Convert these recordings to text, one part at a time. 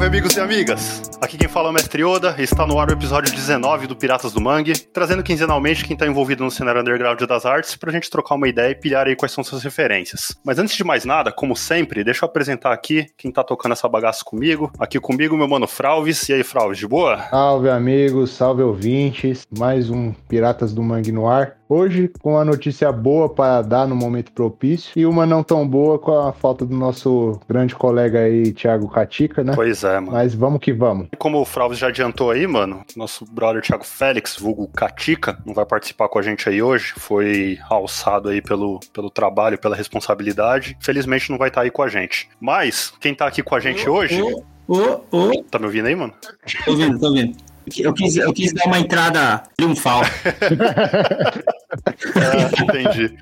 Salve, amigos e amigas! Aqui quem fala é o Mestre Oda e está no ar o episódio 19 do Piratas do Mangue, trazendo quinzenalmente quem está envolvido no cenário underground das artes pra gente trocar uma ideia e pilhar aí quais são suas referências. Mas antes de mais nada, como sempre, deixa eu apresentar aqui quem tá tocando essa bagaça comigo. Aqui comigo, meu mano Fralves. E aí, Fralves, de boa? Salve, amigos, salve ouvintes. Mais um Piratas do Mangue no ar. Hoje, com a notícia boa para dar no momento propício e uma não tão boa com a falta do nosso grande colega aí, Thiago Catica, né? Pois é, mano. Mas vamos que vamos. Como o Fralves já adiantou aí, mano, nosso brother Thiago Félix, vulgo Catica, não vai participar com a gente aí hoje. Foi alçado aí pelo, pelo trabalho, pela responsabilidade. Felizmente não vai estar aí com a gente. Mas, quem tá aqui com a gente hoje. Ô, ô, ô. Tá me ouvindo aí, mano? Tô ouvindo, tô ouvindo. Eu quis, eu quis dar uma entrada triunfal. Ah, entendi.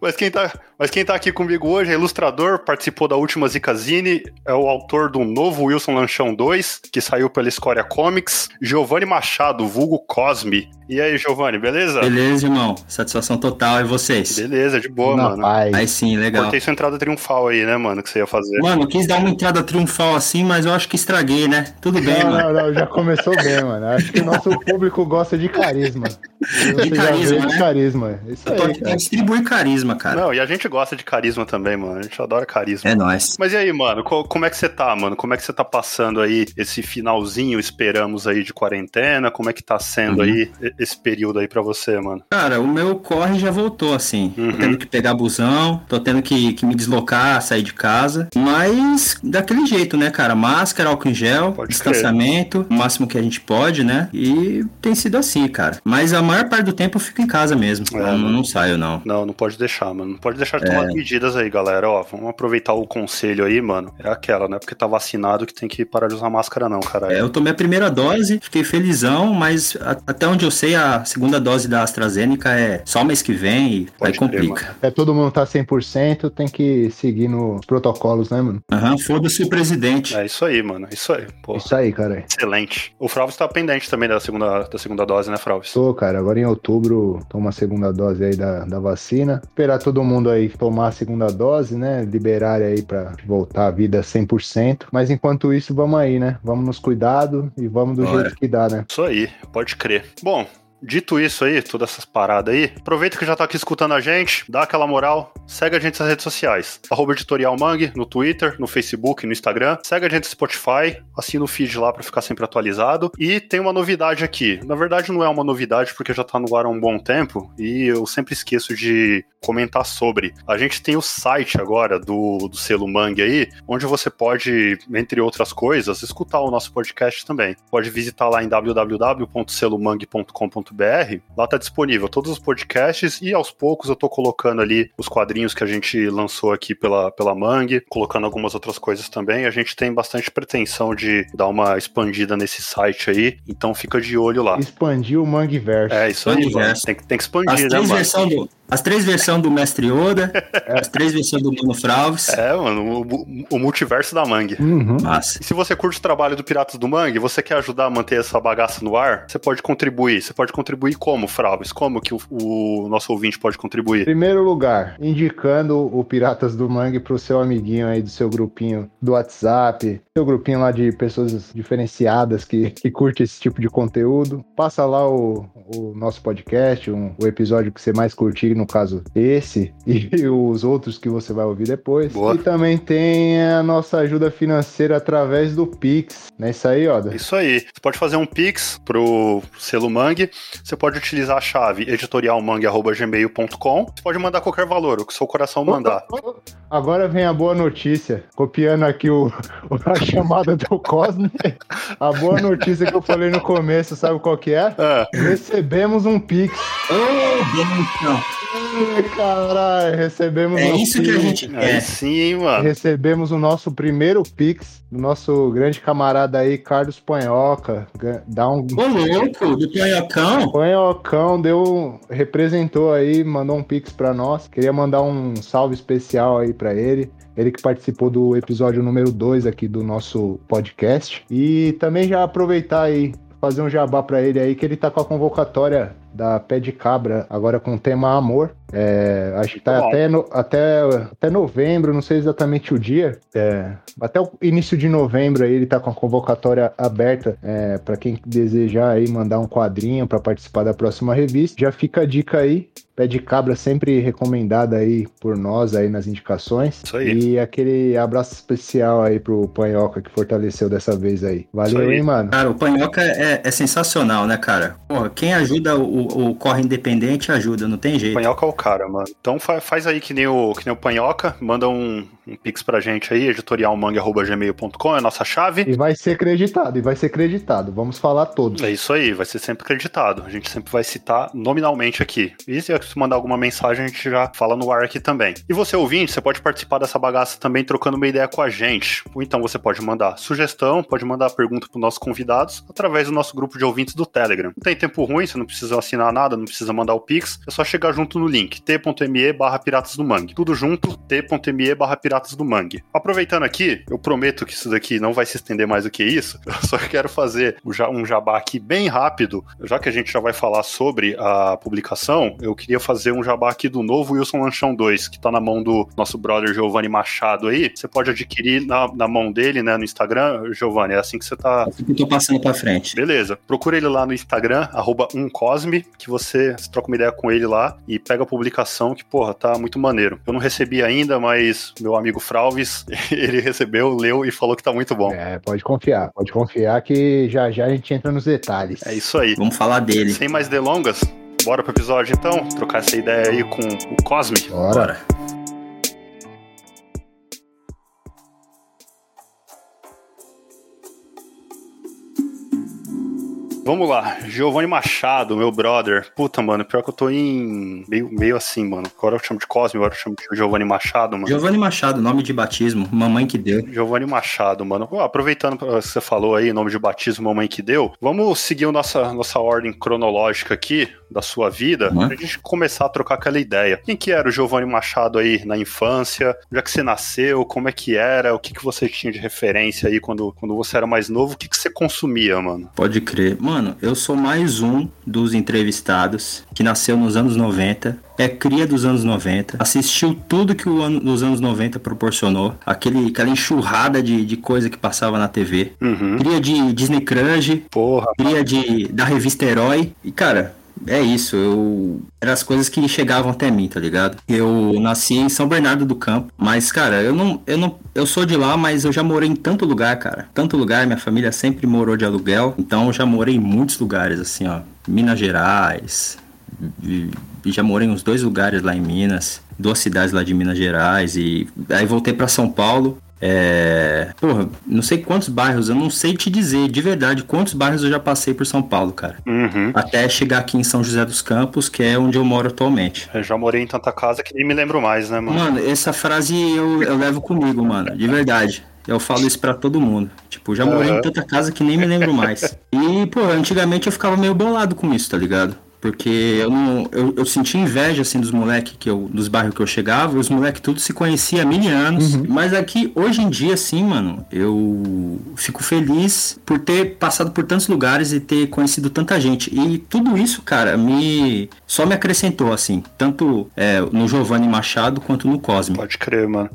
Mas quem, tá, mas quem tá aqui comigo hoje é ilustrador, participou da última Zicazine, é o autor do novo Wilson Lanchão 2, que saiu pela Escória Comics, Giovanni Machado, vulgo Cosme. E aí, Giovanni, beleza? Beleza, irmão. Satisfação total. E vocês? Beleza, de boa, Na mano. paz. Aí sim, legal. Cortei sua entrada triunfal aí, né, mano, que você ia fazer. Mano, eu quis dar uma entrada triunfal assim, mas eu acho que estraguei, né? Tudo bem, Não, mano. não, não, já começou bem, mano. Acho que o nosso público gosta de carisma. De carisma, veio de né? carisma. Isso Eu tô aí, aqui pra cara. distribuir carisma, cara. Não, e a gente gosta de carisma também, mano. A gente adora carisma. É nóis. Mas e aí, mano, co- como é que você tá, mano? Como é que você tá passando aí esse finalzinho, esperamos aí, de quarentena? Como é que tá sendo Uhum. aí esse período aí pra você, mano? Cara, o meu corre já voltou, assim. Uhum. Tô tendo que pegar busão, tô tendo que, que me deslocar, sair de casa. Mas daquele jeito, né, cara? Máscara, álcool em gel, Pode distanciamento, o máximo que a gente pode, né? E tem sido assim, cara. Mas a maior parte do tempo eu fico em casa mesmo. É, não, mano. não saio, não. Não, não pode deixar, mano. Não pode deixar de tomar medidas aí, galera. Ó, vamos aproveitar o conselho aí, mano. É aquela, né? Porque tá vacinado que tem que parar de usar máscara, não, cara. É, eu tomei a primeira dose, fiquei felizão, mas a- até onde eu sei, a segunda dose da AstraZeneca é só mês que vem e Pode aí crer, complica. É, todo mundo tá 100%, tem que seguir nos protocolos, né, mano? Aham, foda-se o presidente. É isso aí, mano. Isso aí. Pô, Isso aí, cara. excelente. O Fralves tá pendente também da segunda, da segunda dose, né, Fralves? Tô, cara, agora em outubro toma a segunda dose aí da, da vacina. Esperar todo mundo aí tomar a segunda dose, né? Liberar aí pra voltar à vida 100%. Mas enquanto isso, vamos aí, né? Vamos nos cuidado e vamos do Bora. jeito que dá, né? Isso aí, pode crer. Bom, dito isso aí, todas essas paradas aí, aproveita que já tá aqui escutando a gente, dá aquela moral, segue a gente nas redes sociais. Arroba Editorial Mangue, no Twitter, no Facebook, no Instagram. Segue a gente no Spotify, assina o feed lá pra ficar sempre atualizado. E tem uma novidade aqui. Na verdade, não é uma novidade porque já tá no ar há um bom tempo e eu sempre esqueço de comentar sobre. A gente tem o site agora do, do selo Mangue aí, onde você pode, entre outras coisas, escutar o nosso podcast também. Pode visitar lá em www.selomangue.com.br. Lá tá disponível todos os podcasts e aos poucos eu tô colocando ali os quadrinhos que a gente lançou aqui pela, pela Mangue, colocando algumas outras coisas também. A gente tem bastante pretensão de dar uma expandida nesse site aí, então fica de olho lá. Expandir o Mangueverso. É isso aí. Tem, que- tem que As expandir, né, três mano? versões do, as três versões do Mestre Oda, as três versões do Mano Fralves. É, mano, o, o multiverso da Mangue. Uhum. Massa. E se você curte o trabalho do Piratas do Mangue, você quer ajudar a manter essa bagaça no ar, você pode contribuir. Você pode contribuir como, Fralves? Como que o, o nosso ouvinte pode contribuir? Primeiro lugar, indicando o Piratas do Mangue pro seu amiguinho aí do seu grupinho do WhatsApp, seu grupinho lá de pessoas diferenciadas que, que curte esse tipo de conteúdo. Passa lá o, o nosso podcast, um- o episódio que você mais curtir, no caso esse, e os outros que você vai ouvir depois. Boa. E também tem a nossa ajuda financeira através do Pix. Não é isso aí, Oda? Isso aí. Você pode fazer um pix pro selo Mangue. Você pode utilizar a chave editorialmangue.gmail.com. Você pode mandar qualquer valor, o que seu coração mandar. Agora vem a boa notícia. Copiando aqui o, a chamada do Cosme. A boa notícia que eu falei no começo, sabe qual que é? Ah, Recebemos um Pix. Bênção. Ai, Caralho, recebemos É um isso que a gente quer. sim, hein, mano. Recebemos o nosso primeiro Pix do nosso grande camarada aí, Carlos Panhoca. Dá um. Ô, louco, do Tonhocão. Panhocão deu, representou aí, mandou um Pix pra nós. Queria mandar um salve especial aí pra ele. Ele que participou do episódio número 2 aqui do nosso podcast. E também já aproveitar aí, fazer um jabá pra ele aí, que ele tá com a convocatória da Pé de Cabra, agora com o tema Amor. É, acho que tá até, no, até, até novembro, não sei exatamente o dia. É, até o início de novembro aí ele tá com a convocatória aberta é, para quem desejar aí mandar um quadrinho para participar da próxima revista. Já fica a dica aí. Pé de cabra sempre recomendada aí por nós aí nas indicações. Isso aí. E aquele abraço especial aí pro Panhoca que fortaleceu dessa vez aí. Valeu, aí. hein, mano? Cara, o Panhoca é, é sensacional, né, cara? Porra, quem ajuda o, o Corre Independente ajuda, não tem jeito. Panhoca é o cara, mano. Então fa- faz aí que nem o, que nem o Panhoca, manda um, um pix pra gente aí, editorialmanga.gmail.com, é a nossa chave. E vai ser acreditado, e vai ser acreditado. Vamos falar todos. É isso aí, vai ser sempre acreditado. A gente sempre vai citar nominalmente aqui. E se você mandar alguma mensagem, a gente já fala no ar aqui também. E você, ouvinte, você pode participar dessa bagaça também trocando uma ideia com a gente. Ou então você pode mandar sugestão, pode mandar pergunta para nossos convidados através do nosso grupo de ouvintes do Telegram. Não tem tempo ruim, você não precisa assinar nada, não precisa mandar o Pix, é só chegar junto no link t.me barra piratas do mangue. Tudo junto, t.me barra piratas do mangue. Aproveitando aqui, eu prometo que isso daqui não vai se estender mais do que isso, eu só quero fazer um ja- jabá aqui bem rápido, já que a gente já vai falar sobre a publicação, eu queria fazer um jabá aqui do novo Wilson Lanchão 2, que tá na mão do nosso brother Giovanni Machado aí. Você pode adquirir na, na mão dele, né, no Instagram, Giovanni, é assim que você tá Assim que eu tô passando pra frente. Beleza. Procura ele lá no Instagram, arroba umcosme, que você, você troca uma ideia com ele lá e pega a publicação que, porra, tá muito maneiro. Eu não recebi ainda, mas meu amigo Fralves, ele recebeu, leu e falou que tá muito bom. É, pode confiar, pode confiar que já já a gente entra nos detalhes. É isso aí. Vamos falar dele. Sem mais delongas, bora pro episódio então? Trocar essa ideia aí com o Cosme. Bora. Bora. Vamos lá, Giovanni Machado, meu brother. Puta, mano, pior que eu tô em. meio, meio assim, mano. Agora eu chamo de Cosme, agora eu chamo de Giovanni Machado, mano. Giovanni Machado, nome de batismo, mamãe que deu. Giovanni Machado, mano. Ó, aproveitando que você falou aí, nome de batismo, mamãe que deu, vamos seguir a nossa, nossa ordem cronológica aqui da sua vida, Uhum. pra gente começar a trocar aquela ideia. Quem que era o Giovanni Machado aí na infância? Onde é que você nasceu? Como é que era? O que, que você tinha de referência aí quando, quando você era mais novo? O que, que você consumia, mano? Pode crer. Mano, eu sou mais um dos entrevistados que nasceu nos anos 90, é cria dos anos 90, assistiu tudo que o ano, os anos 90 proporcionou, aquele, aquela enxurrada de, de coisa que passava na TV. Uhum. Cria de Disney Crush, Porra. cria de, da revista Herói. E, cara, é isso. Eu. Eram as coisas que chegavam até mim, tá ligado? Eu nasci em São Bernardo do Campo. Mas, cara, eu não. Eu não. Eu sou de lá, mas eu já morei em tanto lugar, cara. Tanto lugar, minha família sempre morou de aluguel. Então eu já morei em muitos lugares, assim, ó. Minas Gerais. E, já morei em uns dois lugares lá em Minas. Duas cidades lá de Minas Gerais. E aí voltei pra São Paulo. É. Porra, não sei quantos bairros, eu não sei te dizer de verdade quantos bairros eu já passei por São Paulo, cara. Uhum. Até chegar aqui em São José dos Campos, que é onde eu moro atualmente. Eu já morei em tanta casa que nem me lembro mais, né, mano? Mano, essa frase eu, eu levo comigo, mano, de verdade. Eu falo isso pra todo mundo. Tipo, já morei Aham. em tanta casa que nem me lembro mais. E, pô, antigamente eu ficava meio bolado com isso, tá ligado? Porque eu não. Eu, eu sentia inveja assim dos moleques que eu. dos bairros que eu chegava, os moleques tudo se conhecia há mil anos. Mas aqui, hoje em dia, assim, mano, eu fico feliz por ter passado por tantos lugares e ter conhecido tanta gente. E tudo isso, cara, me. só me acrescentou, assim, tanto é, no Giovanni Machado quanto no Cosme. Pode crer, mano.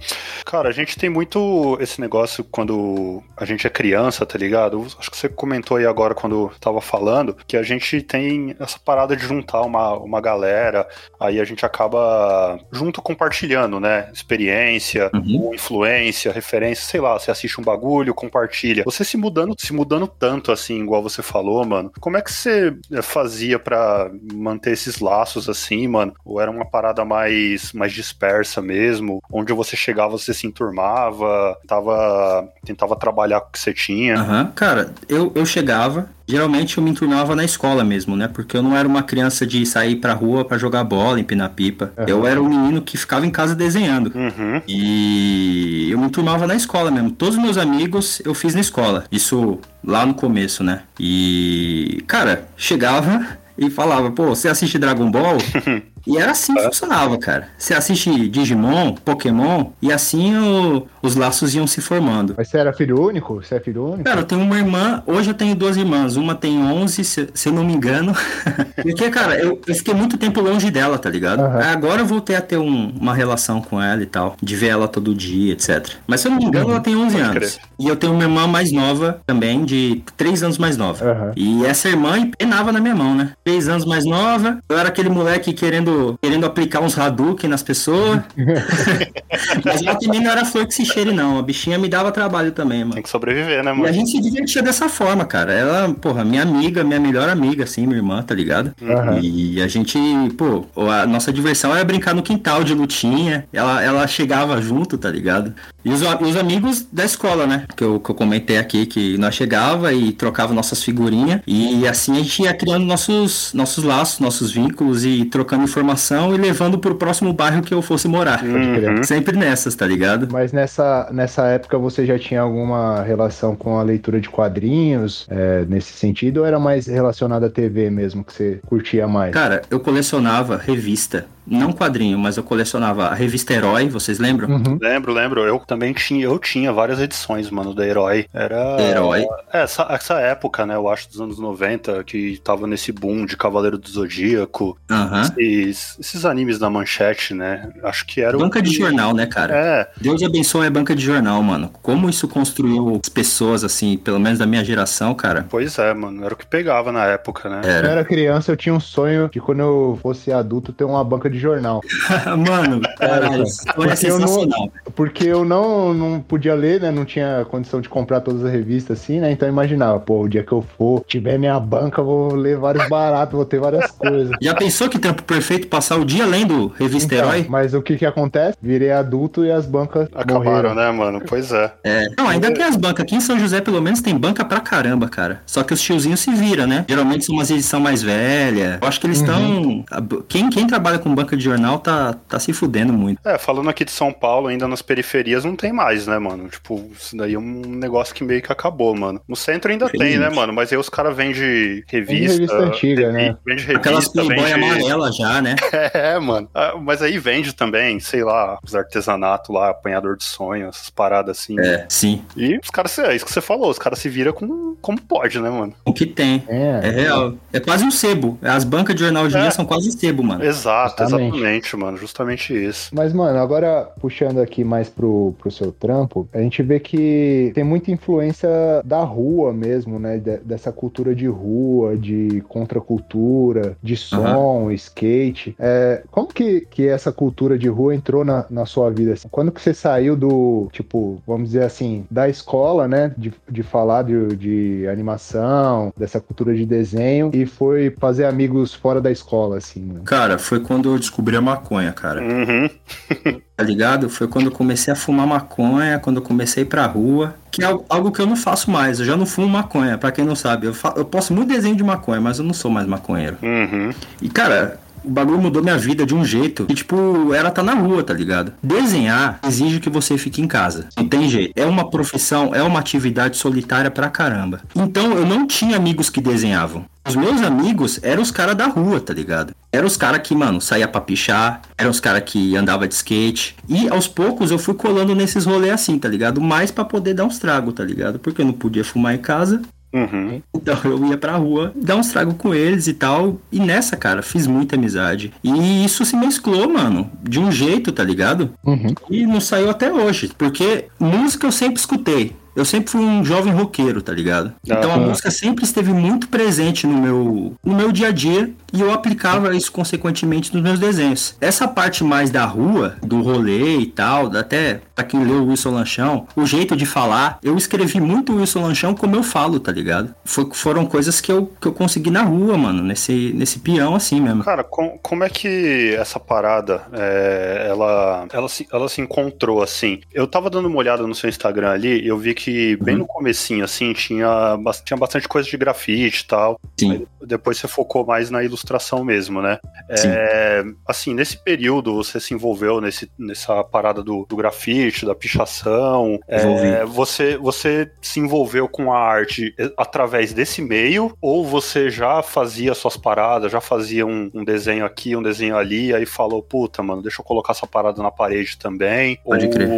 Cara, a gente tem muito esse negócio quando a gente é criança, tá ligado? Acho que você comentou aí agora quando tava falando que a gente tem essa parada de juntar uma, uma galera, aí a gente acaba junto compartilhando, né? Experiência, Uhum. influência, referência, sei lá, você assiste um bagulho, compartilha. Você se mudando, se mudando tanto assim, igual você falou, mano. Como é que você eh, fazia pra manter esses laços assim, mano? Ou era uma parada mais, mais dispersa mesmo? Onde você chegava, você se enturmava, tava, tentava trabalhar com o que você tinha. Aham, Cara, eu, eu chegava, geralmente eu me enturmava na escola mesmo, né? Porque eu não era uma criança de sair pra rua pra jogar bola, empinar pipa. Aham. Eu era um menino que ficava em casa desenhando. Uhum. E eu me enturmava na escola mesmo. Todos os meus amigos eu fiz na escola. Isso lá no começo, né? E, cara, chegava e falava, pô, você assiste Dragon Ball? E era assim que É. funcionava, cara. Você assiste Digimon, Pokémon, e assim o- os laços iam se formando. Mas você era filho único? Você é filho único? Cara, eu tenho uma irmã, hoje eu tenho duas irmãs, uma tem 11, se, se eu não me engano. Porque, cara, eu, eu fiquei muito tempo longe dela, tá ligado? Aí Agora eu voltei a ter um- uma relação com ela e tal, de ver ela todo dia, etc. Mas se eu não me engano, ela tem 11 Pode anos. E eu tenho uma irmã mais nova também, de 3 anos mais nova. Aham. E essa irmã empenava na minha mão, né? 3 anos mais nova, eu era aquele moleque querendo, querendo aplicar uns Hadouken nas pessoas. Mas ela também não era flor que se cheire, não. A bichinha me dava trabalho também, mano. Tem que sobreviver, né, E a mano? gente se divertia dessa forma, cara. Ela, porra, minha amiga, minha melhor amiga, assim, minha irmã, tá ligado? Aham. E a gente, pô, a nossa diversão era brincar no quintal de lutinha. Ela, ela chegava junto, tá ligado? E os, os amigos da escola, né? Que eu, que eu comentei aqui, que nós chegava e trocava nossas figurinhas. E assim a gente ia criando nossos, nossos laços, nossos vínculos e trocando informação e levando pro próximo bairro que eu fosse morar. Uhum. Sempre nessas, tá ligado? Mas nessa, nessa época você já tinha alguma relação com a leitura de quadrinhos é, nesse sentido ou era mais relacionado à TV mesmo que você curtia mais? Cara, eu colecionava revista. Não quadrinho, mas eu colecionava a revista Herói, vocês lembram? Uhum. Lembro, lembro. Eu também tinha, eu tinha várias edições, mano, da Herói. Era. Herói. É, essa, essa época, né? Eu acho, dos anos 90, que tava nesse boom de Cavaleiro do Zodíaco. Aham. Esses, esses animes da manchete, né? Acho que era o. Banca de jornal, né, cara? É, Deus abençoe a banca de jornal, mano. Como isso construiu as pessoas, assim, pelo menos da minha geração, cara. pois é, mano. Era o que pegava na época, né? Quando eu Era. era criança, eu tinha um sonho de quando eu fosse adulto ter uma banca de jornal. mano, caralho, é Porque eu não- sensacional. Porque eu não, não podia ler, né? Não tinha condição de comprar todas as revistas assim, né? Então eu imaginava, pô, o dia que eu for, tiver minha banca, eu vou ler vários baratos, vou ter várias coisas. Já pensou que trampo perfeito passar o dia lendo revista Então, Herói? mas o que que acontece? Virei adulto e as bancas Acabaram, morreram. né, mano? Pois é. É. Não, ainda tem as bancas. Aqui em São José, pelo menos, tem banca pra caramba, cara. Só que os tiozinhos se viram, né? Geralmente são umas edições mais velhas. Eu acho que eles estão. Quem, quem trabalha com banca de jornal tá, tá se fudendo muito. É, falando aqui de São Paulo, ainda nas periferias não tem mais, né, mano? Tipo, isso daí é um negócio que meio que acabou, mano. No centro ainda tem, né, mano? Mas aí os caras vendem revista. revista antiga, né? Vende revista, Aquelas Playboy vende... amarela já, né? É, mano. Ah, Mas aí vende também, sei lá, os artesanatos lá, apanhador de sonho, essas paradas assim. É, sim. E os caras, é isso que você falou, os caras se viram com, como pode, né, mano? O que tem. É É, real. É quase um sebo. As bancas de jornal hoje em É. dia são quase sebo, mano. Exato, Justamente. exatamente, mano. Justamente isso. Mas, mano, agora puxando aqui mais pro, pro seu trampo, a gente vê que tem muita influência da rua mesmo, né? De- dessa cultura de rua, de contracultura, de som, skate. É, como que, que essa cultura de rua entrou na, na sua vida? assim? Quando que você saiu do, tipo, vamos dizer assim, da escola, né? De, de falar de, de animação, dessa cultura de desenho, e foi fazer amigos fora da escola, assim, né? Cara, foi quando eu descobri a maconha, cara. Uhum. Tá ligado? Foi quando eu comecei a fumar maconha, quando eu comecei a ir pra rua. Que é algo- que eu não faço mais. Eu já não fumo maconha, pra quem não sabe. Eu, eu posto muito desenho de maconha, mas eu não sou mais maconheiro. Uhum. E, cara, o bagulho mudou minha vida de um jeito que, tipo, era tá na rua, tá ligado? Desenhar exige que você fique em casa. Não tem jeito. É uma profissão, é uma atividade solitária pra caramba. Então, eu não tinha amigos que desenhavam. Os meus amigos eram os caras da rua, tá ligado? Eram os caras que, mano, saía pra pichar, eram os caras que andava de skate. E aos poucos eu fui colando nesses rolês assim, tá ligado? Mais pra poder dar uns tragos, tá ligado? Porque eu não podia fumar em casa, Uhum. então eu ia pra rua dar uns tragos com eles e tal. E nessa, cara, fiz muita amizade. E isso se mesclou, mano, de um jeito, tá ligado? Uhum. E não saiu até hoje. Porque música eu sempre escutei. Eu sempre fui um jovem roqueiro, tá ligado? Então a Aham. música sempre esteve muito presente no meu, no meu dia a dia e eu aplicava isso consequentemente nos meus desenhos. Essa parte mais da rua, do rolê e tal, até pra quem leu o Wilson Lanchão, o jeito de falar, eu escrevi muito o Wilson Lanchão como eu falo, tá ligado? Foi- foram coisas que eu, que eu consegui na rua, mano, nesse, nesse peão assim mesmo. Cara, com- como é que essa parada é, ela, ela, se, ela se encontrou assim? Eu tava dando uma olhada no seu Instagram ali eu vi que bem Uhum. no comecinho assim tinha, tinha bastante coisa de grafite e tal. Sim. Depois você focou mais na ilustração mesmo, né? É, assim, nesse período você se envolveu nesse, nessa parada do, do grafite, da pichação. É, você, você se envolveu com a arte através desse meio ou você já fazia suas paradas, já fazia um, um desenho aqui, um desenho ali, aí falou, puta, mano, deixa eu colocar essa parada na parede também? Pode ou crer.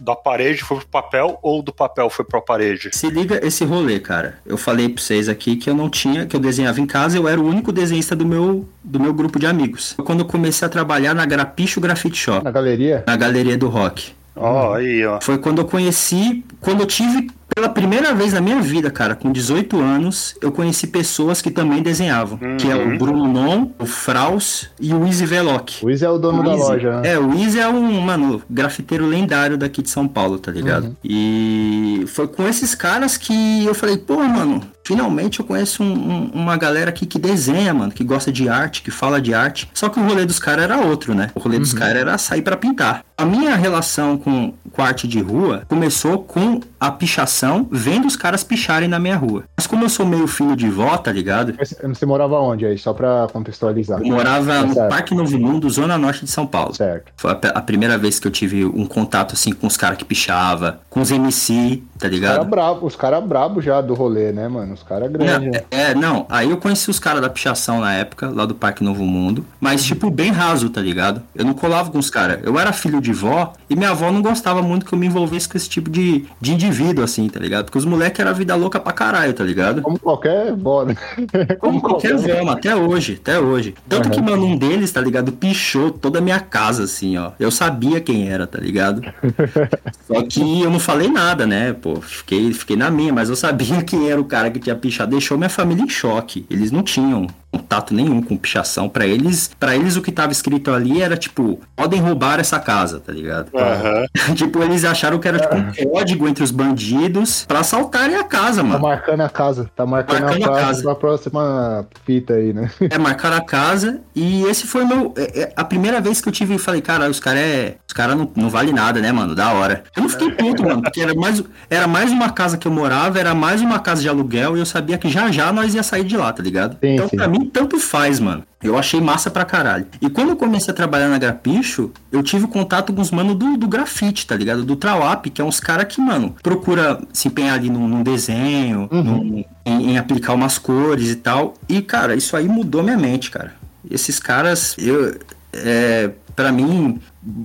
da parede foi pro papel ou do papel foi pra parede? Se liga esse rolê, cara. Eu falei pra vocês aqui que eu não tinha, que eu desenhava em casa, eu era o único desenhista do meu, do meu grupo de amigos. Quando eu comecei a trabalhar na Grapicho Graffiti Shop, Na galeria? na galeria do rock. Ó, aí, ó. Foi quando eu conheci, quando eu tive pela primeira vez na minha vida, cara, com 18 anos, eu conheci pessoas que também desenhavam. Que é o Uhum. Bruno Non, o Fraus e o Easy Veloc. O Izzy é o dono da Easy- loja, né? É, o Easy é um, mano, grafiteiro lendário daqui de São Paulo, tá ligado? Uhum. E foi com esses caras que eu falei, pô, mano, finalmente eu conheço um- um- uma galera aqui que desenha, mano, que gosta de arte, que fala de arte. Só que o rolê dos caras era outro, né? O rolê dos caras era sair pra pintar. A minha relação com, com a arte de rua começou com a pichação, vendo os caras picharem na minha rua. Mas como eu sou meio filho de vó, tá ligado? Mas Você morava onde aí? Só pra contextualizar. Eu morava no Certo. Parque Novo Mundo, Zona Norte de São Paulo. Certo. Foi a, a primeira vez que eu tive um contato assim com os caras que pichava, com os MC, tá Cara ligado? brabo, os caras brabo já do rolê, né, mano? Os caras Não, grandes. né? é, é, não, aí eu conheci os caras da pichação na época, lá do Parque Novo Mundo, mas tipo, bem raso, tá ligado? Eu não colava com os caras. Eu era filho de vó e minha avó não gostava muito que eu me envolvesse com esse tipo de, de indivíduo, assim, tá ligado? Porque os moleques eram vida louca pra caralho, tá ligado? Como qualquer bola. Como qualquer vó, até hoje, até hoje. Tanto Uhum. que, mano, um deles, tá ligado, pichou toda a minha casa, assim, ó. Eu sabia quem era, tá ligado? Só que eu não falei nada, né? Pô, fiquei, fiquei na minha, mas eu sabia quem era o cara que tinha pichado. Deixou minha família em choque. Eles não tinham contato nenhum com pichação. Pra eles, para eles o que tava escrito ali era tipo, podem roubar essa casa, tá ligado? Aham. tipo, eles acharam que era tipo um código entre os bandidos pra assaltarem a casa, Tá mano. marcando a casa. Tá marcando, Marcando a casa, casa. pra próxima fita aí, né? É, marcaram a casa e esse foi meu. é, é, a primeira vez que eu tive e falei, cara, os caras é. Os caras não, não vale nada, né, mano? Da hora. Eu não fiquei puto, mano, porque era mais, era mais uma casa que eu morava, era mais uma casa de aluguel e eu sabia que já já nós ia sair de lá, tá ligado? Sim, então, sim. pra mim, tanto faz, mano. Eu achei massa pra caralho. E quando eu comecei a trabalhar na Grapicho, eu tive contato com os manos do, do grafite, tá ligado? Do Trawap, que é uns caras que, mano, procura se empenhar ali num, num desenho, num- em, em aplicar umas cores e tal. E, cara, isso aí mudou minha mente, cara. Esses caras, eu. É, para mim,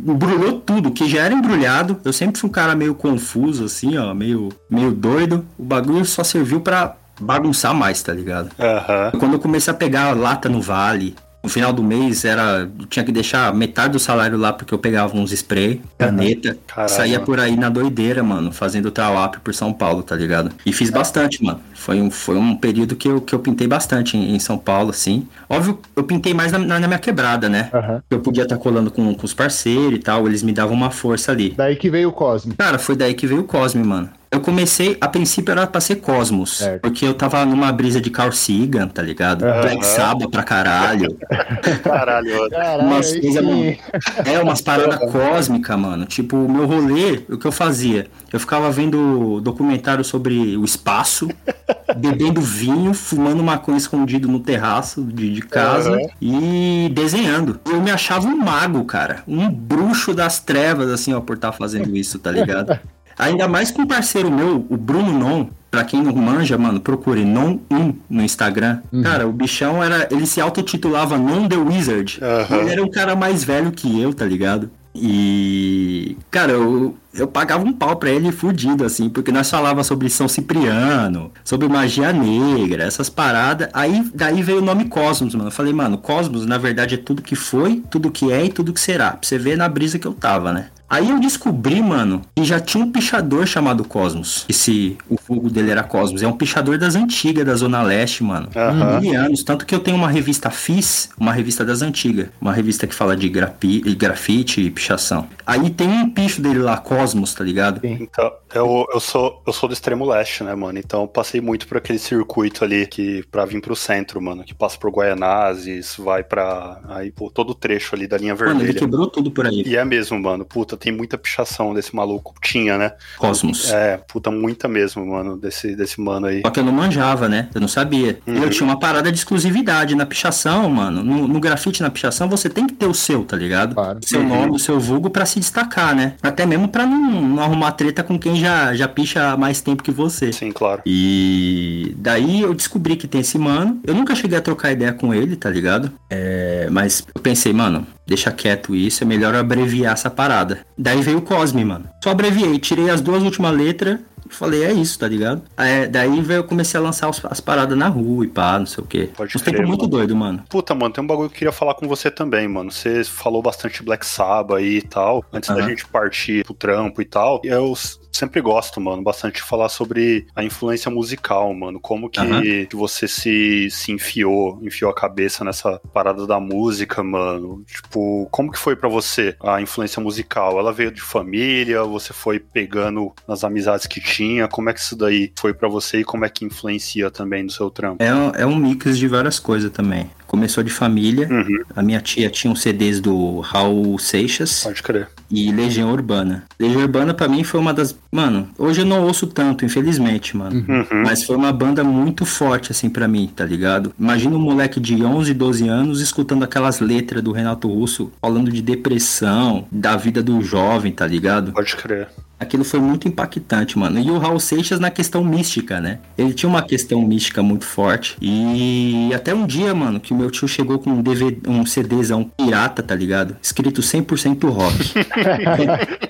embrulhou tudo, que já era embrulhado. Eu sempre fui um cara meio confuso, assim, ó, meio, meio doido. O bagulho só serviu pra bagunçar mais, tá ligado? Aham. Quando eu comecei a pegar lata no vale, no final do mês era. tinha que deixar metade do salário lá porque eu pegava uns spray, caneta, saía por aí na doideira, mano, fazendo trawap por São Paulo, tá ligado? E fiz bastante, mano. Foi um, foi um período que eu, que eu pintei bastante em, em São Paulo, assim. Óbvio, eu pintei mais na, na minha quebrada, né? Aham. Eu podia estar colando com, com os parceiros e tal, eles me davam uma força ali. Daí que veio o Cosme. Cara, foi daí que veio o Cosme, mano. Eu comecei, a princípio era pra ser Cosmos, Certo. porque eu tava numa brisa de Carl Sagan, tá ligado? Aham. Black Sabbath pra caralho. Caralho. mano. Caralho, Umas coisas, sim. É, umas paradas cósmicas, mano. Tipo, o meu rolê, o que eu fazia? Eu ficava vendo documentário sobre o espaço, bebendo vinho, fumando maconha escondido no terraço de, de casa Aham. e desenhando. Eu me achava um mago, cara. Um bruxo das trevas, assim, ó, por estar fazendo isso, tá ligado? Ainda mais com um parceiro meu, o Bruno Non. Pra quem não manja, mano, procure Non1 no Instagram. Cara, o bichão era. Ele se autotitulava Non the Wizard. Aham. Ele era um cara mais velho que eu, tá ligado? E. Cara, eu, eu pagava um pau pra ele fudido, assim, porque nós falava sobre São Cipriano, sobre magia negra, essas paradas. Aí daí veio o nome Cosmos, mano. Eu falei, mano, Cosmos na verdade é tudo que foi, tudo que é e tudo que será. Pra você ver na brisa que eu tava, né? Aí eu descobri, mano, que já tinha um pichador chamado Cosmos. Esse, o fogo dele era Cosmos. É um pichador das antigas, da Zona Leste, mano. Aham. Mil anos. Tanto que eu tenho uma revista FIS, uma revista das antigas. Uma revista que fala de grapi, grafite e pichação. Aí tem um picho dele lá, Cosmos, tá ligado? Sim. Então, eu, eu, sou, eu sou do extremo leste, né, mano? Então eu passei muito por aquele circuito ali que pra vir pro centro, mano, que passa por Guaianazes, vai pra. Aí, pô, todo o trecho ali da linha Mano, ele vermelha. quebrou tudo por aí. E é mesmo, mano. Puta, tem muita pichação desse maluco. Tinha, né? Cosmos. É, puta, muita mesmo, mano, desse, desse mano aí. Só que eu não manjava, né? Eu não sabia. Uhum. Eu tinha uma parada de exclusividade na pichação, mano. No, no grafite, na pichação, você tem que ter o seu, tá ligado? Claro. O seu Uhum. nome, o seu vulgo pra se destacar, né? Até mesmo pra não, não arrumar treta com quem já, já picha há mais tempo que você. Sim, claro. E daí eu descobri que tem esse mano. Eu nunca cheguei a trocar ideia com ele, tá ligado? É, mas eu pensei, mano, deixa quieto isso, é melhor abreviar essa parada. Daí veio o Cosme, mano. Só abreviei, tirei as duas últimas letras e falei, é isso, tá ligado? É, daí veio, eu comecei a lançar os- as paradas na rua e pá, não sei o quê. Pode Uns crer, muito mano. doido, mano. Puta, mano, tem um bagulho que eu queria falar com você também, mano. Você falou bastante Black Sabbath aí e tal, antes da gente partir pro trampo e tal. Eu sempre gosto, mano, bastante de falar sobre a influência musical, mano. Como que, Aham. que você se, se enfiou, enfiou a cabeça nessa parada da música, mano. Tipo, como que foi pra você a influência musical? Ela veio de família? Você foi pegando nas amizades que tinha? Como é que isso daí foi pra você e como é que influencia também no seu trampo? É, é um mix de várias coisas também. Começou de família. Uhum, A minha tia tinha uns CDs do Raul Seixas. pode crer. e Legião Urbana. Legião Urbana pra mim foi uma das, mano, hoje eu não ouço tanto, infelizmente, mano. Uhum. Mas foi uma banda muito forte assim pra mim, tá ligado? Imagina um moleque de 11, 12 anos escutando aquelas letras do Renato Russo falando de depressão, da vida do jovem, tá ligado? Pode crer. Aquilo foi muito impactante, mano. E o Raul Seixas na questão mística, né? Ele tinha uma questão mística muito forte. E até um dia, mano, que o meu tio chegou com um DVD, um CDzão pirata, tá ligado? Escrito 100% rock.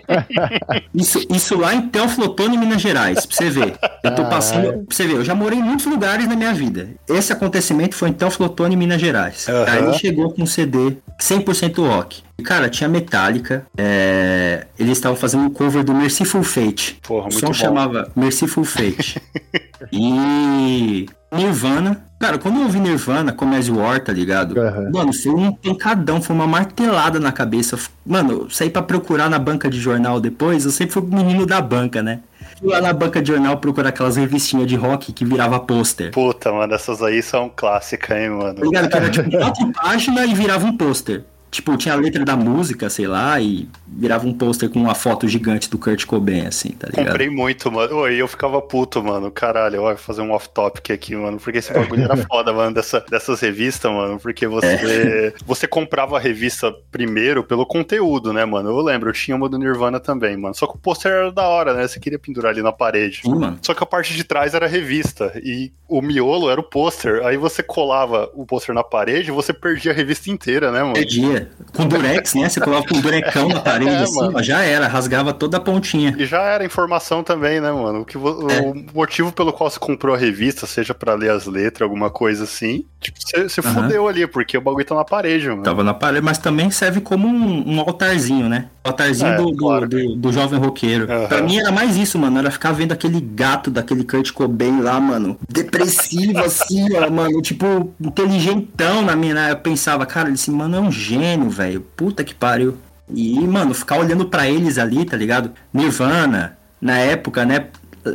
isso, isso lá em Teoflotone, Minas Gerais, pra você ver. Eu tô passando. Pra você ver, eu já morei em muitos lugares na minha vida. Esse acontecimento foi em Teoflotone, Minas Gerais. Aham. Aí ele chegou com um CD 100% rock. E, cara, tinha Metallica. é, Eles estavam fazendo um cover do Merciful Fate. Porra, o som bom. chamava Merciful Fate. e Nirvana. Cara, quando eu ouvi Nirvana, You Are, tá ligado? Aham. Mano, foi um pancadão, foi uma martelada na cabeça. Mano, eu saí pra procurar na banca de jornal depois, eu sempre fui o menino da banca, né? Fui lá na banca de jornal procurar aquelas revistinhas de rock que virava pôster. Puta, mano, essas aí são clássicas, hein, mano. Tá ligado? Que era tipo quatro páginas e virava um pôster. Tipo, tinha a letra da música, sei lá, e virava um pôster com uma foto gigante do Kurt Cobain, assim, tá ligado? Comprei muito, mano. Oi, eu ficava puto, mano. Caralho, eu vou fazer um off-topic aqui, mano. Porque esse bagulho era foda, mano, dessa, dessas revistas, mano. Porque você, É. você comprava a revista primeiro pelo conteúdo, né, mano? Eu lembro, eu tinha uma do Nirvana também, mano. Só que o pôster era da hora, né? Você queria pendurar ali na parede. Sim, mano. Só que a parte de trás era a revista e o miolo era o pôster. Aí você colava o pôster na parede e você perdia a revista inteira, né, mano? Perdia. Com durex, né? Você colava com um durecão na parede, É, assim, ó, já era, rasgava toda a pontinha. E já era informação também, né, mano? O, que É. o motivo pelo qual você comprou a revista, seja pra ler as letras, alguma coisa assim, tipo, você, você Aham. fudeu ali, porque o bagulho tá na parede, mano. Tava na parede, mas também serve como um, um altarzinho, né? O altarzinho É, do, do, claro. do- do jovem roqueiro. Aham. Pra mim era mais isso, mano. Era ficar vendo aquele gato daquele Kurt Cobain lá, mano. Depressivo, assim, ó, mano. Tipo, inteligentão na minha. né? Eu pensava, cara, esse mano é um gênio, velho. Puta que pariu. E, mano, ficar olhando pra eles ali, tá ligado? Nirvana, na época, né?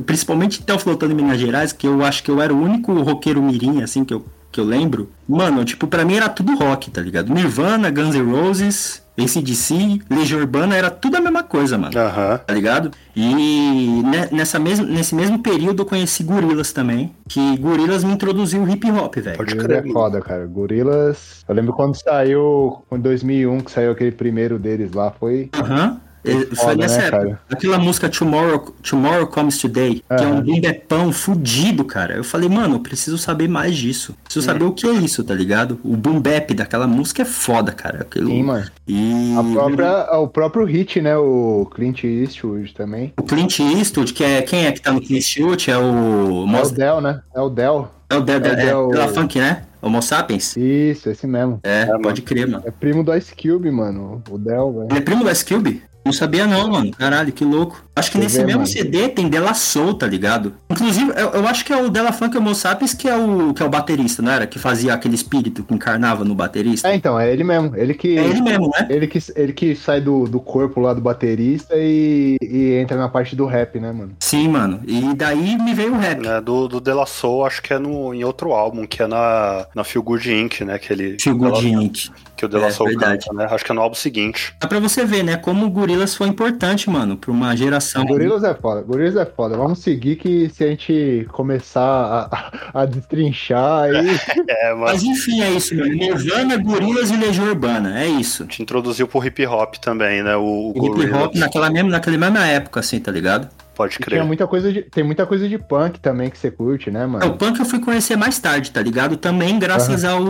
Principalmente Teoflotando em Minas Gerais, que eu acho que eu era o único roqueiro mirim, assim, que eu, que eu lembro. Mano, tipo, pra mim era tudo rock, tá ligado? Nirvana, Guns N' Roses, ACDC, Legião Urbana, era tudo a mesma coisa, mano. Aham. Tá ligado? E ne- nessa mesma, nesse mesmo período eu conheci Gorilas também. Que Gorilas me introduziu o hip hop, velho. Pode crer, é foda, cara. Gorilas. Eu lembro quando saiu, em 2001, que saiu aquele primeiro deles lá, foi. Aham. Foi Foda, nessa né, época. cara? Aquela música Tomorrow, Tomorrow Comes Today, que é um boom fudido, cara. Eu falei, mano, eu preciso saber mais disso. Preciso saber o que é isso, tá ligado? O boom bap daquela música é foda, cara. Aquilo... Sim, mano. E A própria, o próprio hit, né? O Clint Eastwood também. o Clint Eastwood, que é quem é que tá no Clint Eastwood? É o É o. Del, né? É o Del. é o Del, é o é, Del- Della Funk, né? Homo Sapiens? Isso, esse mesmo. É, mano. pode crer, mano. É primo do Ice Cube, mano. O Del, velho. Ele é primo da Cube? Não sabia não, mano. Caralho, que louco. Acho que nesse mesmo mano. CD tem Della Soul, tá ligado? Inclusive, eu, eu acho que é o Della Funk Homo Sapiens que é o, que é o baterista, não era? Que fazia aquele espírito que encarnava no baterista. É, então, é ele mesmo. Ele que. É ele mesmo, né? Ele que, ele que sai do, do corpo lá do baterista e, e entra na parte do rap, né, mano? Sim, mano. E daí me veio o rap. É, do, do De La Soul, acho que é no, em outro álbum, que é na, na Feel Good Inc., né? Que, ele, Feel Good Inc. que o De La É, Soul verdade. canta, né? Acho que é no álbum seguinte. Dá pra você ver, né? Como o Gorillaz foi importante, mano, pra uma geração. Gorilas é foda, Gorilas é foda. Vamos seguir que se a gente começar a, a, destrinchar aí. É, mas Mas enfim, é isso, mano. Nirvana, Gorillaz e Legião Urbana. É isso. te introduziu pro hip hop também, né? O, o hip hop naquela mesma, naquela mesma época, assim, tá ligado? Pode E tinha crer. muita coisa de, tem muita coisa de punk também que você curte, né, É, O mano? punk eu fui conhecer mais tarde, tá ligado? Também graças ao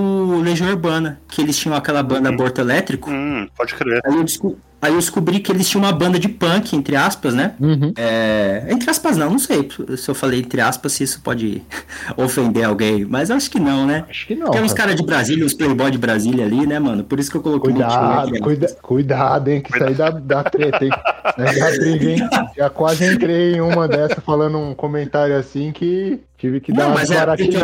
Legião Urbana, que eles tinham aquela banda Aborto Elétrico. Hum, pode crer. Aí eu, desco- aí eu descobri que eles tinham uma banda de punk, entre aspas, né? Uhum. É, entre aspas não, não sei se eu falei entre aspas se isso pode ofender alguém, mas acho que não, né? Acho que não. Tem uns cara. caras de Brasília, uns playboy de Brasília ali, né, mano? Por isso que eu coloquei Cuidado, aqui. cuida, cuidado, hein, que isso aí dá, dá treta, hein? Né, Dá briga, hein? Já quase entrei em uma dessa falando um comentário assim que tive que dar Não, uma mas é porque-.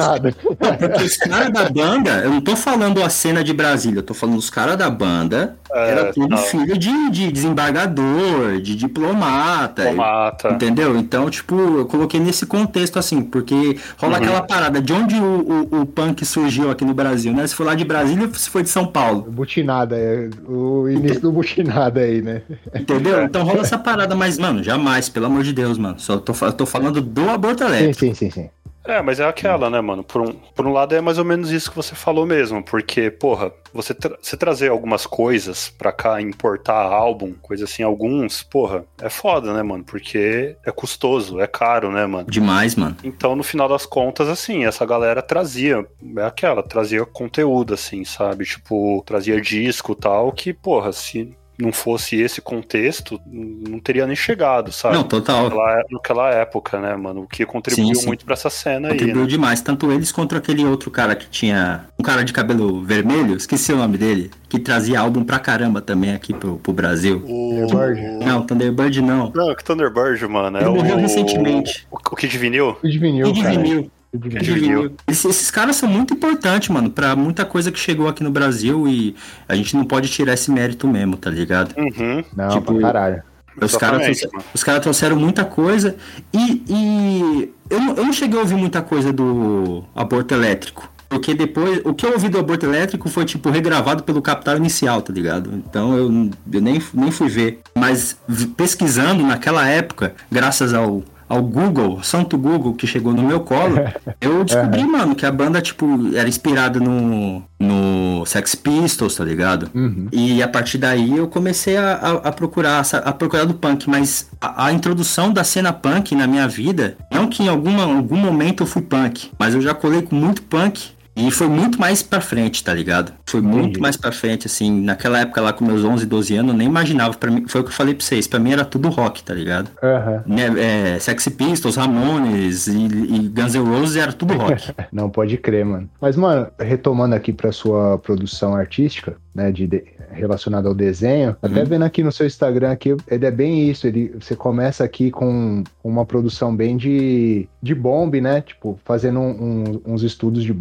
Não, porque os caras da banda, eu não tô falando a cena de Brasília, eu tô falando os caras da banda, É, era tudo não. filho de, de desembargador, de diplomata. Tomata. Entendeu? Então, tipo, eu coloquei nesse contexto assim, porque rola Uhum. aquela parada de onde o, o, o punk surgiu aqui no Brasil, né? Se foi lá de Brasília ou se foi de São Paulo. Butinada, é o início do butinada aí, né? Entendeu? Então rola essa parada, mas, mano, jamais, pelo amor de Deus, mano. Só tô, tô falando do aborto Sim, elétrico. sim, sim, sim. É, mas é aquela, né, mano? Por um, por um lado é mais ou menos isso que você falou mesmo, porque, porra, você, tra- você trazer algumas coisas pra cá, importar álbum, coisa assim, alguns, porra, é foda, né, mano? Porque é custoso, é caro, né, mano? Demais, mano. Então, no final das contas, assim, essa galera trazia, é aquela, trazia conteúdo, assim, sabe? Tipo, trazia disco e tal, que, porra, se não fosse esse contexto, não teria nem chegado, sabe? Não, total. Naquela, naquela época, né, mano? O que contribuiu Sim, sim. muito pra essa cena aí, Contribuiu né? demais, tanto eles quanto aquele outro cara que tinha. Um cara de cabelo vermelho, esqueci o nome dele, que trazia álbum pra caramba também aqui pro, pro Brasil. O... Thunderbird. Não, Thunderbird não. Não, que Thunderbird, mano. Ele é morreu o... recentemente. O, o Kid Vinil? Kid Vinil, Kid cara. Vinil. Esses, esses caras são muito importantes, mano, pra muita coisa que chegou aqui no Brasil e a gente não pode tirar esse mérito mesmo, tá ligado? Uhum. Não, Tipo, pra caralho. Os caras Exatamente, trouxeram, mano. os caras trouxeram muita coisa e, e eu, não, eu não cheguei a ouvir muita coisa do aborto elétrico. Porque depois, o que eu ouvi do aborto elétrico foi, tipo, regravado pelo Capital Inicial, tá ligado? Então eu, eu nem, nem fui ver. Mas pesquisando naquela época, graças ao, ao Google, Santo Google, que chegou no meu colo, eu descobri, mano, que a banda, tipo, era inspirada no, no Sex Pistols, tá ligado? Uhum. E a partir daí eu comecei a, a, a procurar a procurar do punk, mas a, a introdução da cena punk na minha vida, não que em alguma, algum momento eu fui punk, mas eu já colei com muito punk e foi muito mais pra frente, tá ligado? Foi muito Entendi. mais pra frente, assim, naquela época lá com meus 11, 12 anos, eu nem imaginava, para mim, foi o que eu falei pra vocês, pra mim era tudo rock, tá ligado? Aham. Né, é, Sex Pistols, Ramones e, e Guns N' Roses era tudo rock. Não pode crer, mano. Mas, mano, retomando aqui pra sua produção artística, né, de, de- relacionada ao desenho, até vendo aqui no seu Instagram aqui, ele é bem isso, ele, você começa aqui com uma produção bem de, de bomb, né, tipo, fazendo um- uns estudos de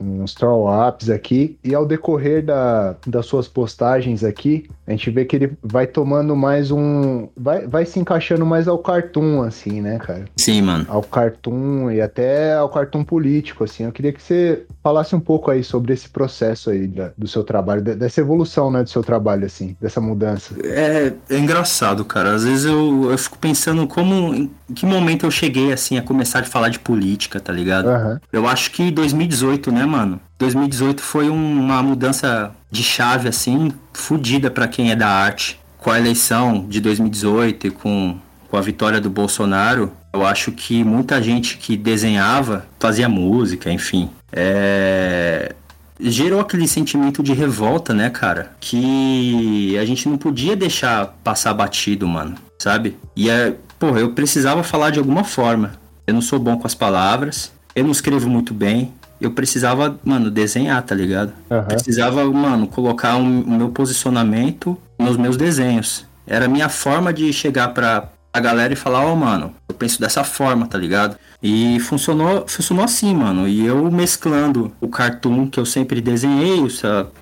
uns throw-ups aqui, e ao decorrer da, das suas postagens aqui, a gente vê que ele vai tomando mais um, vai, vai se encaixando mais ao cartoon, assim, né, cara? Sim, mano. ao cartoon e até ao cartoon político, assim. Eu queria que você falasse um pouco aí sobre esse processo aí da- do seu trabalho, de- dessa evolução, né, do seu trabalho, assim, dessa mudança. É, é engraçado, cara. Às vezes eu, eu fico pensando como. Em que momento eu cheguei, assim, a começar a falar de política, tá ligado? Aham. Eu acho que 2018, né, mano? 2018 foi um- uma mudança de chave, assim, fodida pra quem é da arte. Com a eleição de 2018 e com, com a vitória do Bolsonaro, eu acho que muita gente que desenhava, fazia música, enfim. É gerou aquele sentimento de revolta, né, cara? Que a gente não podia deixar passar batido, mano, sabe? E é, porra, eu precisava falar de alguma forma. Eu não sou bom com as palavras, eu não escrevo muito bem. Eu precisava, mano, desenhar, tá ligado? Aham. Precisava, mano, colocar um- o meu posicionamento nos meus desenhos. Era a minha forma de chegar pra a galera e falar, ó, oh, mano, eu penso dessa forma, tá ligado? E funcionou, funcionou assim, mano. E eu mesclando o cartoon que eu sempre desenhei,